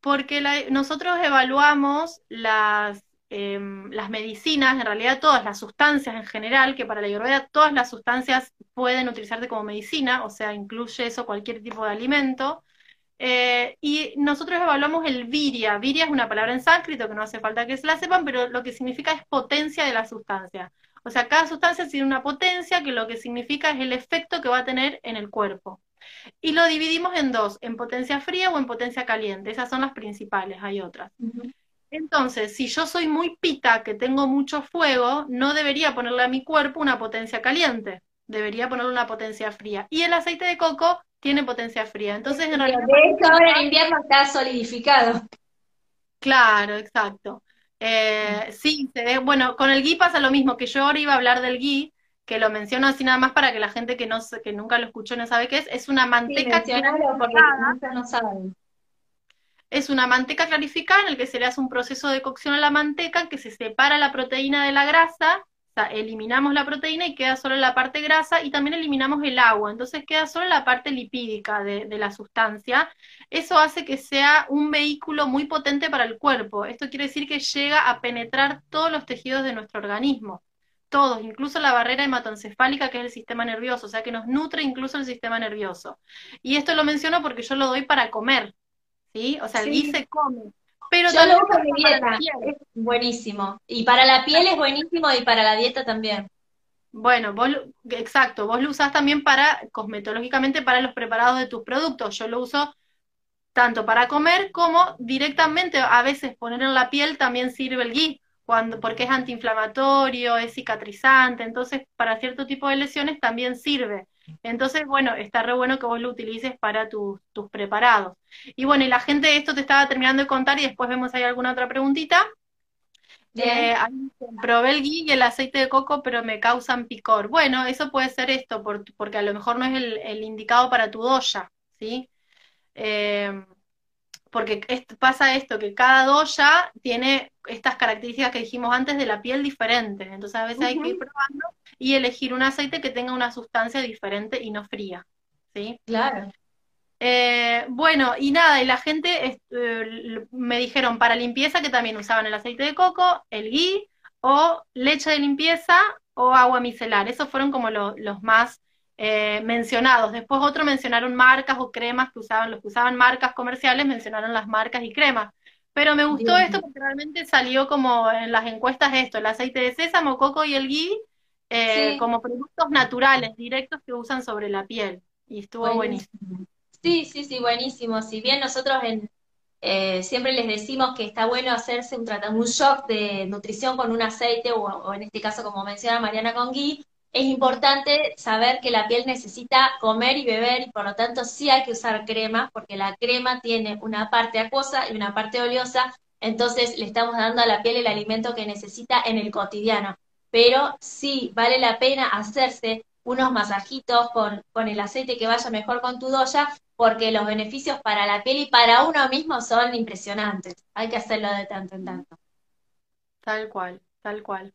Porque nosotros evaluamos las, em, las medicinas, en realidad todas las sustancias en general, que para la ayurveda todas las sustancias pueden utilizarse como medicina, o sea, incluye eso cualquier tipo de alimento. Eh, y nosotros evaluamos el viria. Viria es una palabra en sánscrito que no hace falta que se la sepan, pero lo que significa es potencia de la sustancia. O sea, cada sustancia tiene una potencia que lo que significa es el efecto que va a tener en el cuerpo. Y lo dividimos en dos, en potencia fría o en potencia caliente. Esas son las principales, hay otras. Entonces, si yo soy muy pita, que tengo mucho fuego, no debería ponerle a mi cuerpo una potencia caliente, debería ponerle una potencia fría. Y el aceite de coco tiene potencia fría. Entonces, en realidad... De hecho, ahora en invierno está solidificado. Claro, exacto. Eh, sí, bueno, con el ghee pasa lo mismo, que yo ahora iba a hablar del ghee, que lo menciono así nada más para que la gente que no que nunca lo escuchó no sabe qué es, es una manteca clarificada. No Es una manteca clarificada en el que se le hace un proceso de cocción a la manteca que se separa la proteína de la grasa, sea, eliminamos la proteína y queda solo la parte grasa y también eliminamos el agua, entonces queda solo la parte lipídica de, de la sustancia. Eso hace que sea un vehículo muy potente para el cuerpo. Esto quiere decir que llega a penetrar todos los tejidos de nuestro organismo todos, incluso la barrera hematoencefálica, que es el sistema nervioso, o sea que nos nutre incluso el sistema nervioso. Y esto lo menciono porque yo lo doy para comer, ¿sí? O sea, el sí. se come. Pero yo lo uso en dieta, es buenísimo. Y para la piel es buenísimo y para la dieta también. Bueno, vos, exacto, vos lo usás también para, cosmetológicamente, para los preparados de tus productos. Yo lo uso tanto para comer como directamente, a veces poner en la piel también sirve el ghee cuando, porque es antiinflamatorio, es cicatrizante, entonces para cierto tipo de lesiones también sirve. Entonces, bueno, está re bueno que vos lo utilices para tus preparados. Y bueno, y la gente, esto te estaba terminando de contar y después vemos ahí alguna otra preguntita. Eh, probé el ghee y el aceite de coco, pero me causan picor. Bueno, eso puede ser esto, porque a lo mejor no es el, indicado para tu doya, ¿sí? Eh, porque pasa esto, que cada doya tiene estas características que dijimos antes de la piel diferentes. Entonces a veces hay que ir probando y elegir un aceite que tenga una sustancia diferente y no fría. ¿Sí? Claro. Eh, bueno, y nada, y la gente eh, me dijeron para limpieza que también usaban el aceite de coco, el ghee, o leche de limpieza o agua micelar. Esos fueron como los más eh, mencionados. Después otros mencionaron marcas o cremas que usaban, los que usaban marcas comerciales mencionaron las marcas y cremas. Pero me gustó esto porque realmente salió como en las encuestas esto, el aceite de sésamo, coco y el ghee, eh, como productos naturales, directos que usan sobre la piel. Y estuvo buenísimo. Sí, sí, sí, buenísimo. Si bien nosotros en, eh, siempre les decimos que está bueno hacerse un, un shock de nutrición con un aceite o, o, en este caso, como menciona Mariana, con ghee, es importante saber que la piel necesita comer y beber y por lo tanto sí hay que usar crema porque la crema tiene una parte acuosa y una parte oleosa, entonces le estamos dando a la piel el alimento que necesita en el cotidiano. Pero sí vale la pena hacerse unos masajitos con, con el aceite que vaya mejor con tu doya porque los beneficios para la piel y para uno mismo son impresionantes. Hay que hacerlo de tanto en tanto. Tal cual, tal cual.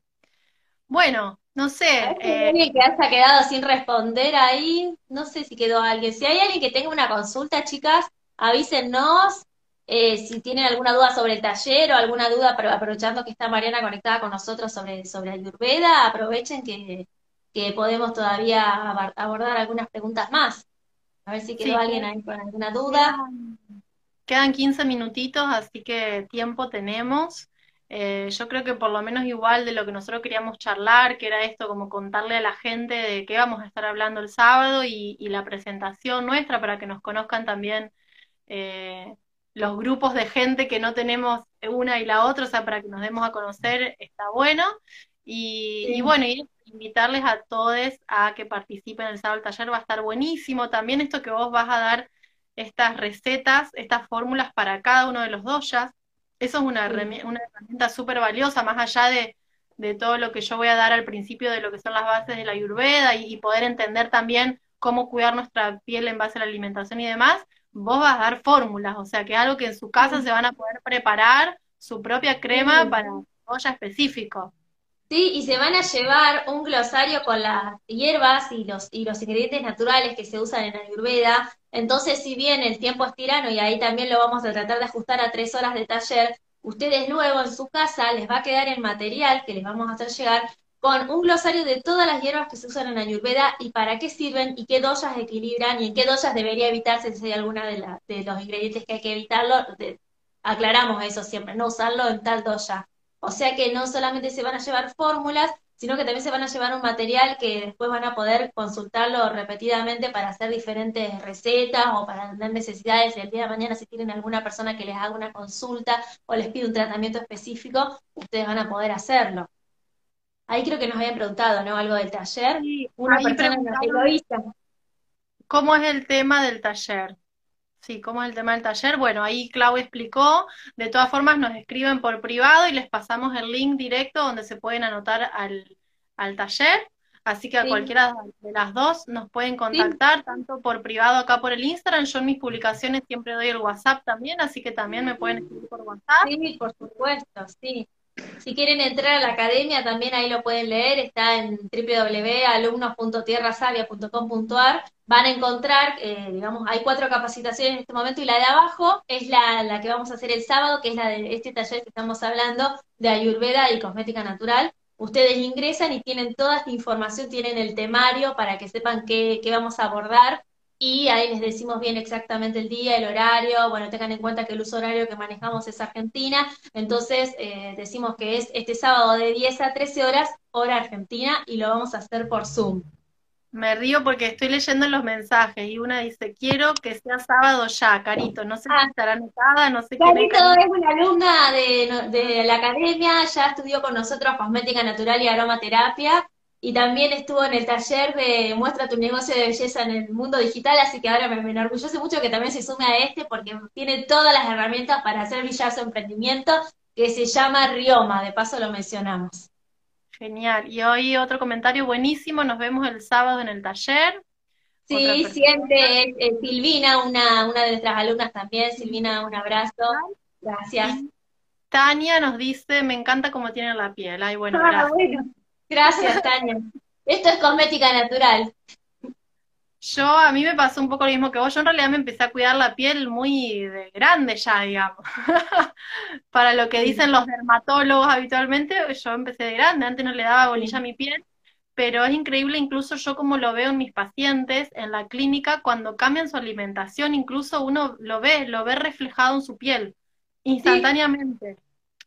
Bueno, no sé. Eh, alguien que haya quedado sin responder ahí, no sé si quedó alguien. Si hay alguien que tenga una consulta, chicas, avísennos. Eh, si tienen alguna duda sobre el taller o alguna duda, pero aprovechando que está Mariana conectada con nosotros sobre, sobre Ayurveda, aprovechen que, que podemos todavía abordar algunas preguntas más. A ver si quedó alguien ahí con alguna duda. Quedan 15 minutitos, así que tiempo tenemos. Eh, yo creo que por lo menos igual de lo que nosotros queríamos charlar, que era esto, como contarle a la gente de qué vamos a estar hablando el sábado y, la presentación nuestra para que nos conozcan también eh, los grupos de gente que no tenemos una y la otra, o sea, para que nos demos a conocer, está bueno. Y, bueno, y invitarles a todos a que participen el sábado del taller, va a estar buenísimo. También esto que vos vas a dar estas recetas, estas fórmulas para cada uno de los doyas eso es una, herramienta súper valiosa, más allá de, todo lo que yo voy a dar al principio de lo que son las bases de la ayurveda y, poder entender también cómo cuidar nuestra piel en base a la alimentación y demás, vos vas a dar fórmulas, o sea que algo que en su casa se van a poder preparar su propia crema para un olla específico. Sí, y se van a llevar un glosario con las hierbas y los, y los ingredientes naturales que se usan en Ayurveda. Entonces, si bien el tiempo es tirano y ahí también lo vamos a tratar de ajustar a tres horas de taller, ustedes luego en su casa les va a quedar el material que les vamos a hacer llegar con un glosario de todas las hierbas que se usan en Ayurveda y para qué sirven y qué dosas equilibran y en qué dosas debería evitarse si hay alguna de, de los ingredientes que hay que evitarlo. aclaramos eso siempre, no usarlo en tal dosa. O sea que no solamente se van a llevar fórmulas, sino que también se van a llevar un material que después van a poder consultarlo repetidamente para hacer diferentes recetas o para tener necesidades. el día de mañana, si tienen alguna persona que les haga una consulta o les pide un tratamiento específico, ustedes van a poder hacerlo. Ahí creo que nos habían preguntado, ¿no? Algo del taller. Sí, una persona lo ¿Cómo es el tema del taller? Sí, ¿cómo es el tema del taller? Bueno, ahí Clau explicó. De todas formas, nos escriben por privado y les pasamos el link directo donde se pueden anotar al, taller. Así que a cualquiera de las dos nos pueden contactar, tanto por privado acá por el Instagram. Yo en mis publicaciones siempre doy el WhatsApp también, así que también me pueden escribir por WhatsApp. Sí, por supuesto, sí. Si quieren entrar a la academia, también ahí lo pueden leer, está en www.alumnos.tierrasavia.com.ar. Van a encontrar, eh, digamos, hay cuatro capacitaciones en este momento y la de abajo es la, la que vamos a hacer el sábado, que es la de este taller que estamos hablando de Ayurveda y cosmética natural. Ustedes ingresan y tienen toda esta información, tienen el temario para que sepan qué, qué vamos a abordar y ahí les decimos bien exactamente el día, el horario, bueno, tengan en cuenta que el uso horario que manejamos es Argentina, entonces eh, decimos que es este sábado de 10 a 13 horas, hora Argentina, y lo vamos a hacer por Zoom. Me río porque estoy leyendo los mensajes y una dice, quiero que sea sábado ya, Carito, no sé si ah. estará anotada, no sé Carito es una alumna de, de la academia, ya estudió con nosotros cosmética natural y aromaterapia, y también estuvo en el taller de Muestra tu negocio de belleza en el mundo digital, así que ahora me, enorgullece mucho que también se sume a este porque tiene todas las herramientas para hacer brillar su emprendimiento, que se llama Rioma, de paso lo mencionamos. Genial. Y hoy otro comentario buenísimo, nos vemos el sábado en el taller. Sí, siempre Silvina, una, una de nuestras alumnas también. Silvina, un abrazo. Gracias. Tania nos dice, me encanta cómo tiene la piel. Ay, bueno, ah, gracias. Gracias, Tania. Esto es cosmética natural. Yo, a mí me pasó un poco lo mismo que vos. Yo en realidad me empecé a cuidar la piel muy de grande ya, digamos. <laughs> Para lo que dicen los dermatólogos habitualmente, yo empecé de grande. Antes no le daba bolilla a mi piel. Pero es increíble incluso yo como lo veo en mis pacientes en la clínica, cuando cambian su alimentación, incluso uno lo ve, lo ve reflejado en su piel, instantáneamente.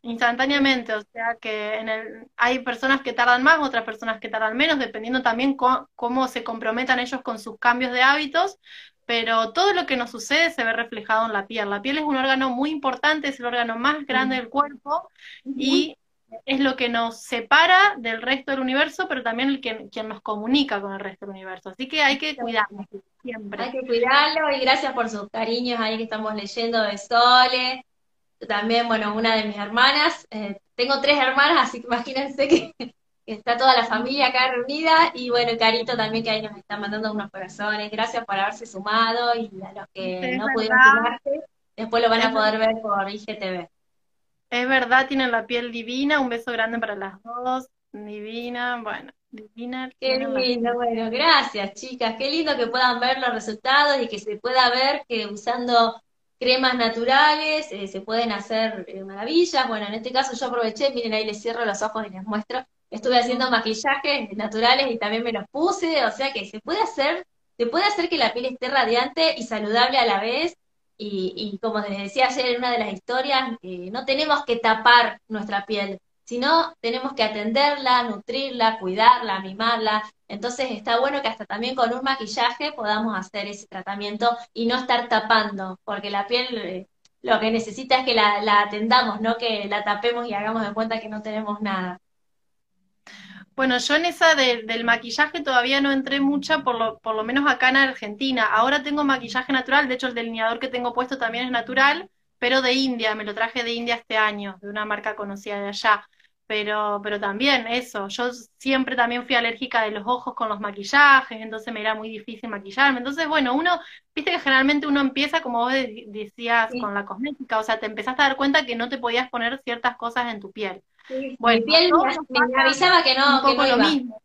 Instantáneamente, o sea que en el, hay personas que tardan más, otras personas que tardan menos, dependiendo también cómo se comprometan ellos con sus cambios de hábitos, pero todo lo que nos sucede se ve reflejado en la piel. La piel es un órgano muy importante, es el órgano más grande del cuerpo y es lo que nos separa del resto del universo, pero también el que, quien nos comunica con el resto del universo. Así que hay que cuidarlo siempre. Hay que cuidarlo y gracias por sus cariños ahí que estamos leyendo de Sole, también, bueno, una de mis hermanas, eh, tengo tres hermanas, así que imagínense que, está toda la familia acá reunida, y bueno, Carito también que ahí nos está mandando unos corazones, gracias por haberse sumado, y a los que no pudieron sumarse, después lo van a poder ver por IGTV. Es verdad, tienen la piel divina, un beso grande para las dos, divina, bueno. Divina, Qué lindo, bueno, gracias chicas, qué lindo que puedan ver los resultados y que se pueda ver que usando cremas naturales, eh, se pueden hacer eh, maravillas. Bueno, en este caso yo aproveché, miren ahí les cierro los ojos y les muestro. Estuve haciendo maquillajes naturales y también me los puse, o sea que se puede hacer, se puede hacer que la piel esté radiante y saludable a la vez. Y, y como les decía ayer en una de las historias, eh, no tenemos que tapar nuestra piel, sino tenemos que atenderla, nutrirla, cuidarla, mimarla. Entonces está bueno que hasta también con un maquillaje podamos hacer ese tratamiento y no estar tapando, porque la piel eh, lo que necesita es que la, atendamos, no que la tapemos y hagamos de cuenta que no tenemos nada. Bueno, yo en esa del maquillaje todavía no entré mucha, por lo, por lo menos acá en Argentina. Ahora tengo maquillaje natural, de hecho el delineador que tengo puesto también es natural, pero de India, me lo traje de India este año, de una marca conocida de allá pero, pero también eso, yo siempre también fui alérgica de los ojos con los maquillajes, entonces me era muy difícil maquillarme. Entonces, bueno, uno, viste que generalmente uno empieza, como vos decías, con la cosmética, o sea, te empezaste a dar cuenta que no te podías poner ciertas cosas en tu piel. bueno, piel me, avisaba que no, un poco lo mismo.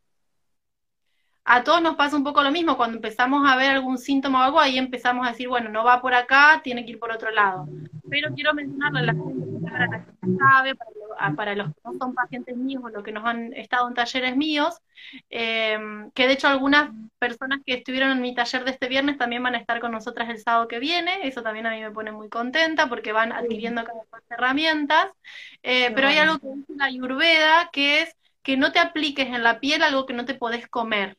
A todos nos pasa un poco lo mismo, cuando empezamos a ver algún síntoma o algo, ahí empezamos a decir, bueno, no va por acá, tiene que ir por otro lado. Pero quiero mencionarle a la gente para la que sabe, para para los que no son pacientes míos o los que nos han estado en talleres míos, em, que de hecho algunas personas que estuvieron en mi taller de este viernes también van a estar con nosotras el sábado que viene, eso también a mí me pone muy contenta porque van adquiriendo cada vez más herramientas, eh, pero hay algo que dice la Ayurveda que es que no te apliques en la piel algo que no te podés comer.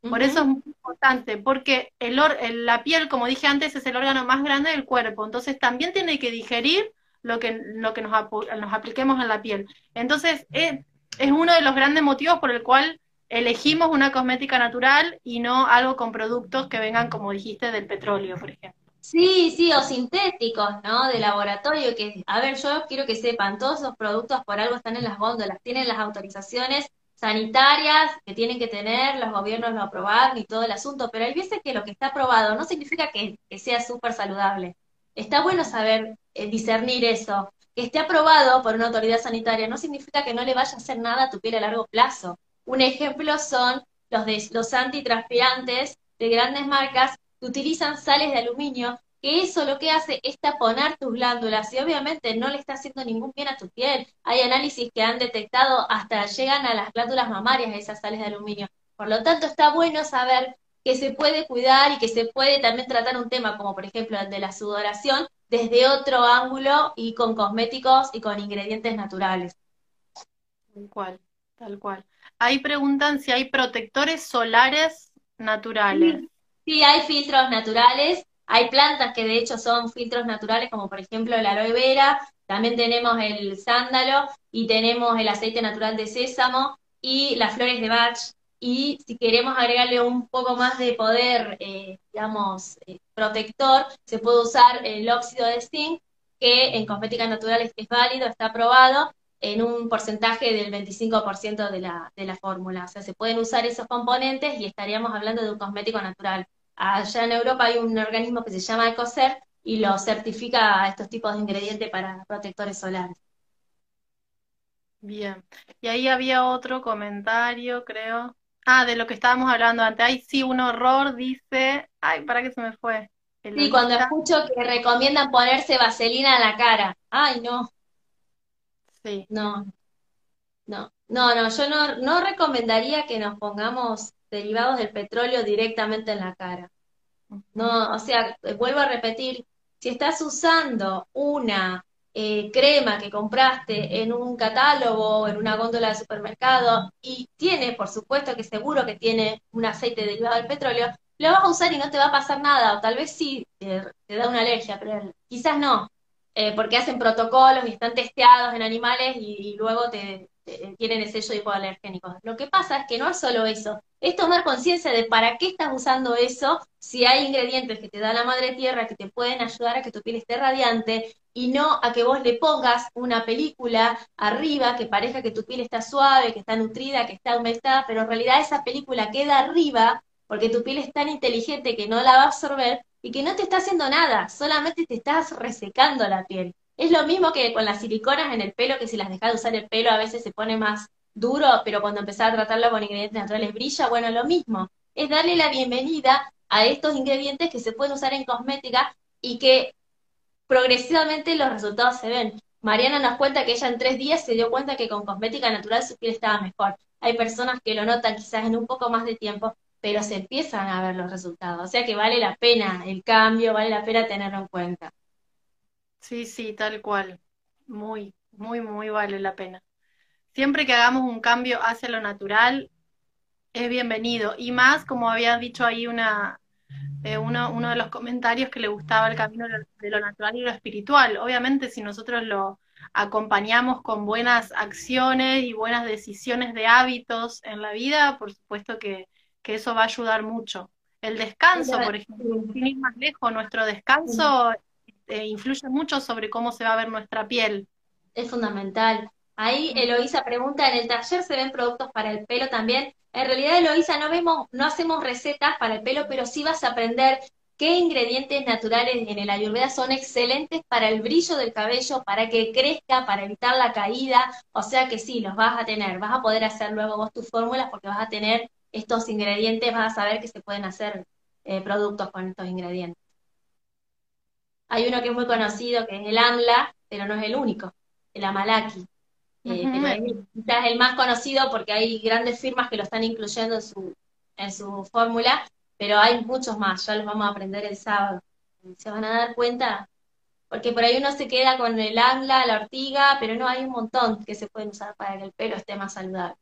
Por eso es muy importante, porque el la piel, como dije antes, es el órgano más grande del cuerpo, entonces también tiene que digerir lo que, lo que nos, nos apliquemos en la piel. Entonces, es, es uno de los grandes motivos por el cual elegimos una cosmética natural y no algo con productos que vengan, como dijiste, del petróleo, por ejemplo. Sí, sí, o sintéticos, ¿no? De laboratorio, que, a ver, yo quiero que sepan, todos esos productos por algo están en las góndolas, tienen las autorizaciones sanitarias que tienen que tener, los gobiernos lo aprobaron y todo el asunto, pero hay veces que lo que está aprobado no significa que, que sea súper saludable. Está bueno saber eh, discernir eso. Que esté aprobado por una autoridad sanitaria no significa que no le vaya a hacer nada a tu piel a largo plazo. Un ejemplo son los, de, los antitranspirantes de grandes marcas que utilizan sales de aluminio, que eso lo que hace es taponar tus glándulas y obviamente no le está haciendo ningún bien a tu piel. Hay análisis que han detectado hasta llegan a las glándulas mamarias esas sales de aluminio. Por lo tanto, está bueno saber que se puede cuidar y que se puede también tratar un tema como por ejemplo el de la sudoración desde otro ángulo y con cosméticos y con ingredientes naturales. Tal cual, tal cual. Ahí preguntan si hay protectores solares naturales. Sí, hay filtros naturales, hay plantas que de hecho son filtros naturales, como por ejemplo la aloe vera, también tenemos el sándalo y tenemos el aceite natural de sésamo y las flores de Bach, y si queremos agregarle un poco más de poder, eh, digamos, eh, protector, se puede usar el óxido de zinc, que en cosmética natural es, válido, está aprobado en un porcentaje del 25% de la, de la fórmula. O sea, se pueden usar esos componentes y estaríamos hablando de un cosmético natural. Allá en Europa hay un organismo que se llama ECOCER y lo certifica a estos tipos de ingredientes para protectores solares. Bien, y ahí había otro comentario, creo. Ah, de lo que estábamos hablando antes. Ay, sí, un horror, dice. Ay, ¿para qué se me fue? sí, cuando escucho que recomiendan ponerse vaselina en la cara. Ay, no. Sí. No. No, no, no, yo no, no recomendaría que nos pongamos derivados del petróleo directamente en la cara. No, o sea, vuelvo a repetir, si estás usando una eh, crema que compraste en un catálogo o en una góndola de supermercado y tiene, por supuesto que seguro que tiene un aceite derivado del petróleo, lo vas a usar y no te va a pasar nada, o tal vez sí te, da una alergia, pero quizás no, eh, porque hacen protocolos y están testeados en animales y, luego te, tienen el sello de hipoalergénicos. Lo que pasa es que no es solo eso, es tomar conciencia de para qué estás usando eso, si hay ingredientes que te da la madre tierra que te pueden ayudar a que tu piel esté radiante y no a que vos le pongas una película arriba que parezca que tu piel está suave, que está nutrida, que está humectada, pero en realidad esa película queda arriba porque tu piel es tan inteligente que no la va a absorber y que no te está haciendo nada, solamente te estás resecando la piel. Es lo mismo que con las siliconas en el pelo, que si las dejas de usar el pelo a veces se pone más duro, pero cuando empezás a tratarlo con ingredientes naturales brilla, bueno, lo mismo. Es darle la bienvenida a estos ingredientes que se pueden usar en cosmética y que progresivamente los resultados se ven. Mariana nos cuenta que ella en tres días se dio cuenta que con cosmética natural su piel estaba mejor. Hay personas que lo notan quizás en un poco más de tiempo, pero se empiezan a ver los resultados. O sea que vale la pena el cambio, vale la pena tenerlo en cuenta. Sí, sí, tal cual. Muy, muy, muy vale la pena. Siempre que hagamos un cambio hacia lo natural, es bienvenido. Y más, como había dicho ahí una, eh, uno, uno de los comentarios que le gustaba el camino de lo natural y lo espiritual. Obviamente, si nosotros lo acompañamos con buenas acciones y buenas decisiones de hábitos en la vida, por supuesto que, que eso va a ayudar mucho. El descanso, por ejemplo, sin ir más lejos, nuestro descanso eh, influye mucho sobre cómo se va a ver nuestra piel. Es fundamental. Ahí Eloisa pregunta, ¿en el taller se ven productos para el pelo también? En realidad, Eloisa, no vemos, no hacemos recetas para el pelo, pero sí vas a aprender qué ingredientes naturales en el ayurveda son excelentes para el brillo del cabello, para que crezca, para evitar la caída. O sea que sí, los vas a tener, vas a poder hacer luego vos tus fórmulas porque vas a tener estos ingredientes, vas a saber que se pueden hacer eh, productos con estos ingredientes. Hay uno que es muy conocido, que es el AMLA, pero no es el único, el Amalaki. Eh, quizás es el más conocido porque hay grandes firmas que lo están incluyendo en su, en su fórmula, pero hay muchos más, ya los vamos a aprender el sábado. Se van a dar cuenta, porque por ahí uno se queda con el AMLA, la ortiga, pero no, hay un montón que se pueden usar para que el pelo esté más saludable.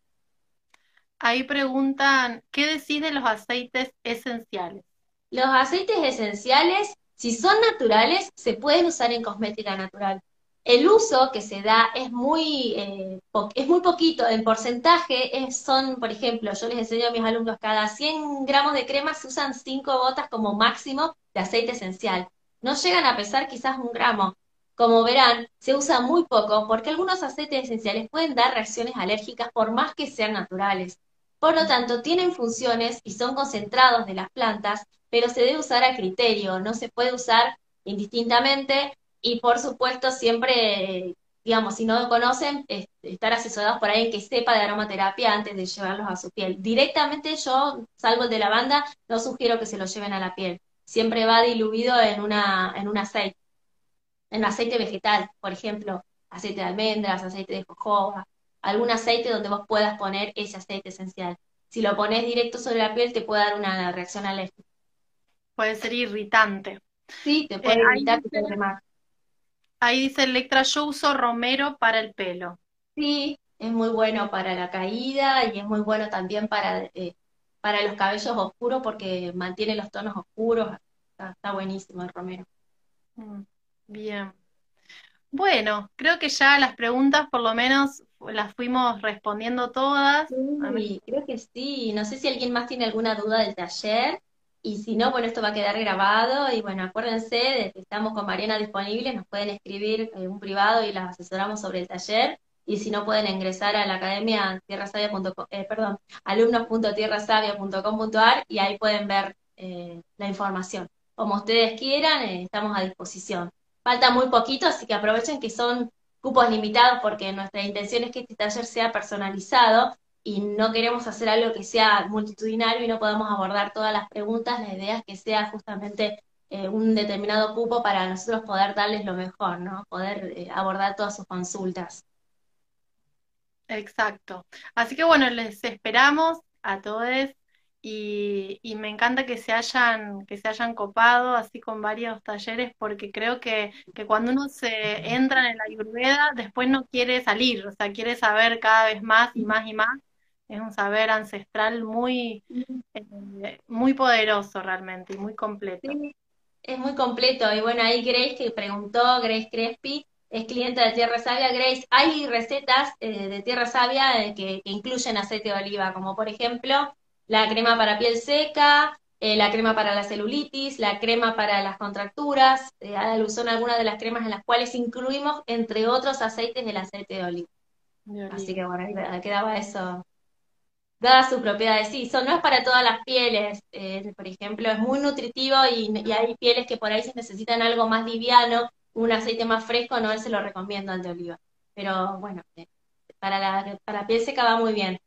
Ahí preguntan, ¿qué decís de los aceites esenciales? Los aceites esenciales, si son naturales, se pueden usar en cosmética natural. El uso que se da es muy, eh, es muy poquito, en porcentaje son, por ejemplo, yo les enseño a mis alumnos, cada 100 gramos de crema se usan 5 gotas como máximo de aceite esencial. No llegan a pesar quizás un gramo. Como verán, se usa muy poco porque algunos aceites esenciales pueden dar reacciones alérgicas por más que sean naturales. Por lo tanto, tienen funciones y son concentrados de las plantas, pero se debe usar a criterio, no se puede usar indistintamente y por supuesto siempre, digamos, si no lo conocen, estar asesorados por alguien que sepa de aromaterapia antes de llevarlos a su piel. Directamente yo, salvo de la banda, no sugiero que se lo lleven a la piel. Siempre va diluido en, una, en un aceite, en aceite vegetal, por ejemplo, aceite de almendras, aceite de jojoba, algún aceite donde vos puedas poner ese aceite esencial. Si lo pones directo sobre la piel te puede dar una reacción alérgica. Puede ser irritante. Sí, te puede eh, irritar más. Ahí dice Electra, yo uso romero para el pelo. Sí, es muy bueno para la caída y es muy bueno también para, eh, para los cabellos oscuros porque mantiene los tonos oscuros. Está, buenísimo el romero. Mm, bien. Bueno, creo que ya las preguntas por lo menos las fuimos respondiendo todas. Sí, creo que sí. No sé si alguien más tiene alguna duda del taller. Y si no, bueno, esto va a quedar grabado y bueno, acuérdense de que estamos con Mariana disponibles, nos pueden escribir un privado y las asesoramos sobre el taller. Y si no, pueden ingresar a la academia tierrasavia.com, eh, perdón, alumnos.tierrasavia.com.ar y ahí pueden ver eh, la información. Como ustedes quieran, eh, estamos a disposición. Falta muy poquito, así que aprovechen que son cupos limitados porque nuestra intención es que este taller sea personalizado y no queremos hacer algo que sea multitudinario y no podamos abordar todas las preguntas, la idea es que sea justamente eh, un determinado cupo para nosotros poder darles lo mejor, ¿no? Poder eh, abordar todas sus consultas. Exacto. Así que bueno, les esperamos a todos y, y, me encanta que se hayan, que se hayan copado así con varios talleres porque creo que, que cuando uno se entra en la ayurveda después no quiere salir, o sea, quiere saber cada vez más y más y más es un saber ancestral muy, eh, muy poderoso realmente y muy completo. es muy completo. Y bueno, ahí Grace que preguntó, Grace Crespi, es cliente de Tierra Sabia. Grace, hay recetas eh, de Tierra Sabia eh, que, incluyen aceite de oliva, como por ejemplo la crema para piel seca, la crema para la celulitis, la crema para las contracturas. Eh, son algunas de las cremas en las cuales incluimos, entre otros, aceites del aceite de oliva. Así que bueno, quedaba eso dadas sus propiedades. Sí, son, no es para todas las pieles, eh, por ejemplo, es muy nutritivo y, hay pieles que por ahí se necesitan algo más liviano, un aceite más fresco, no, se lo recomiendo al oliva. Pero bueno, eh, para, la, para piel seca va muy bien.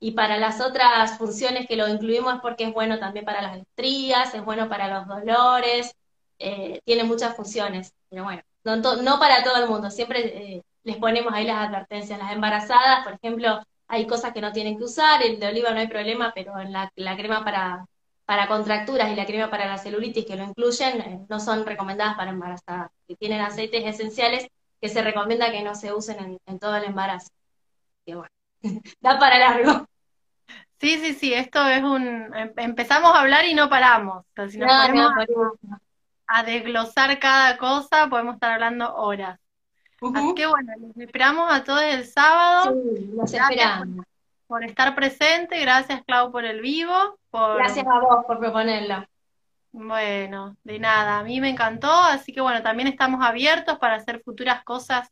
Y para las otras funciones que lo incluimos es porque es bueno también para las estrías, es bueno para los dolores, eh, tiene muchas funciones. Pero bueno, no, no para todo el mundo, siempre les ponemos ahí las advertencias. Las embarazadas, por ejemplo, hay cosas que no tienen que usar, el de oliva no hay problema, pero en la, crema para, para contracturas y la crema para la celulitis que lo incluyen eh, no son recomendadas para embarazadas, que tienen aceites esenciales que se recomienda que no se usen en, todo el embarazo. Que bueno, <laughs> da para largo. Sí, sí, sí, esto es un... Em, empezamos a hablar y no paramos. si nos ponemos a desglosar cada cosa, podemos estar hablando horas. Así que bueno, los esperamos a todos el sábado. Sí, los esperamos. Por, estar presente, gracias Clau por el vivo. Gracias a vos por proponerlo. Bueno, de nada, a mí me encantó, así que bueno, también estamos abiertos para hacer futuras cosas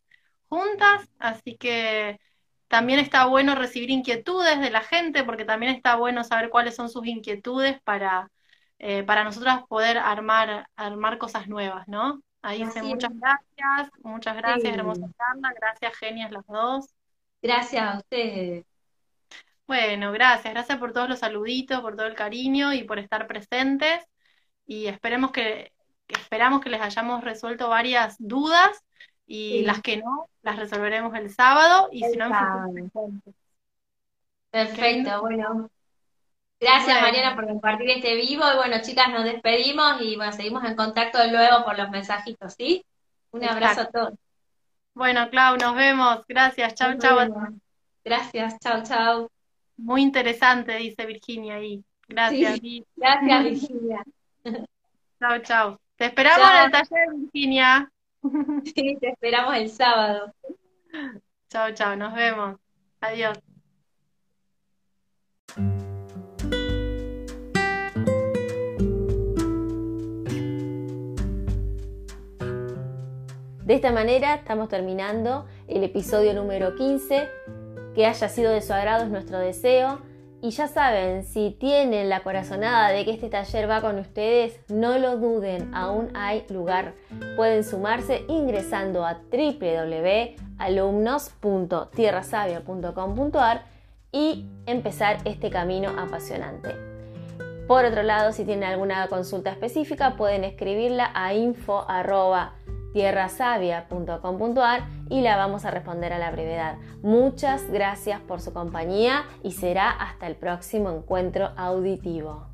juntas, así que también está bueno recibir inquietudes de la gente, porque también está bueno saber cuáles son sus inquietudes para, eh, para nosotras poder armar, armar cosas nuevas, ¿no? Ahí dice muchas gracias, muchas gracias, hermosa charla, gracias, genias las dos. Gracias a ustedes. Bueno, gracias, gracias por todos los saluditos, por todo el cariño y por estar presentes. Y esperemos que, esperamos que les hayamos resuelto varias dudas y las que no, las resolveremos el sábado y si no en Perfecto, bueno. Gracias Mariana por compartir este vivo y bueno chicas nos despedimos y bueno seguimos en contacto nuevo por los mensajitos, ¿sí? Un abrazo a todos. Bueno Clau, nos vemos. Gracias, chao, chao. Gracias, chao, chao. Muy interesante, dice Virginia ahí. Gracias. gracias Virginia. Chao, chao. Te esperamos en el taller, Virginia. Sí, te esperamos el sábado. Chao, chao, nos vemos. Adiós. De esta manera estamos terminando el episodio número 15. Que haya sido de su agrado es nuestro deseo. Y ya saben, si tienen la corazonada de que este taller va con ustedes, no lo duden, aún hay lugar. Pueden sumarse ingresando a www.alumnos.tierrasavia.com.ar y empezar este camino apasionante. Por otro lado, si tienen alguna consulta específica, pueden escribirla a info tierrasavia.com.ar y la vamos a responder a la brevedad. Muchas gracias por su compañía y será hasta el próximo encuentro auditivo.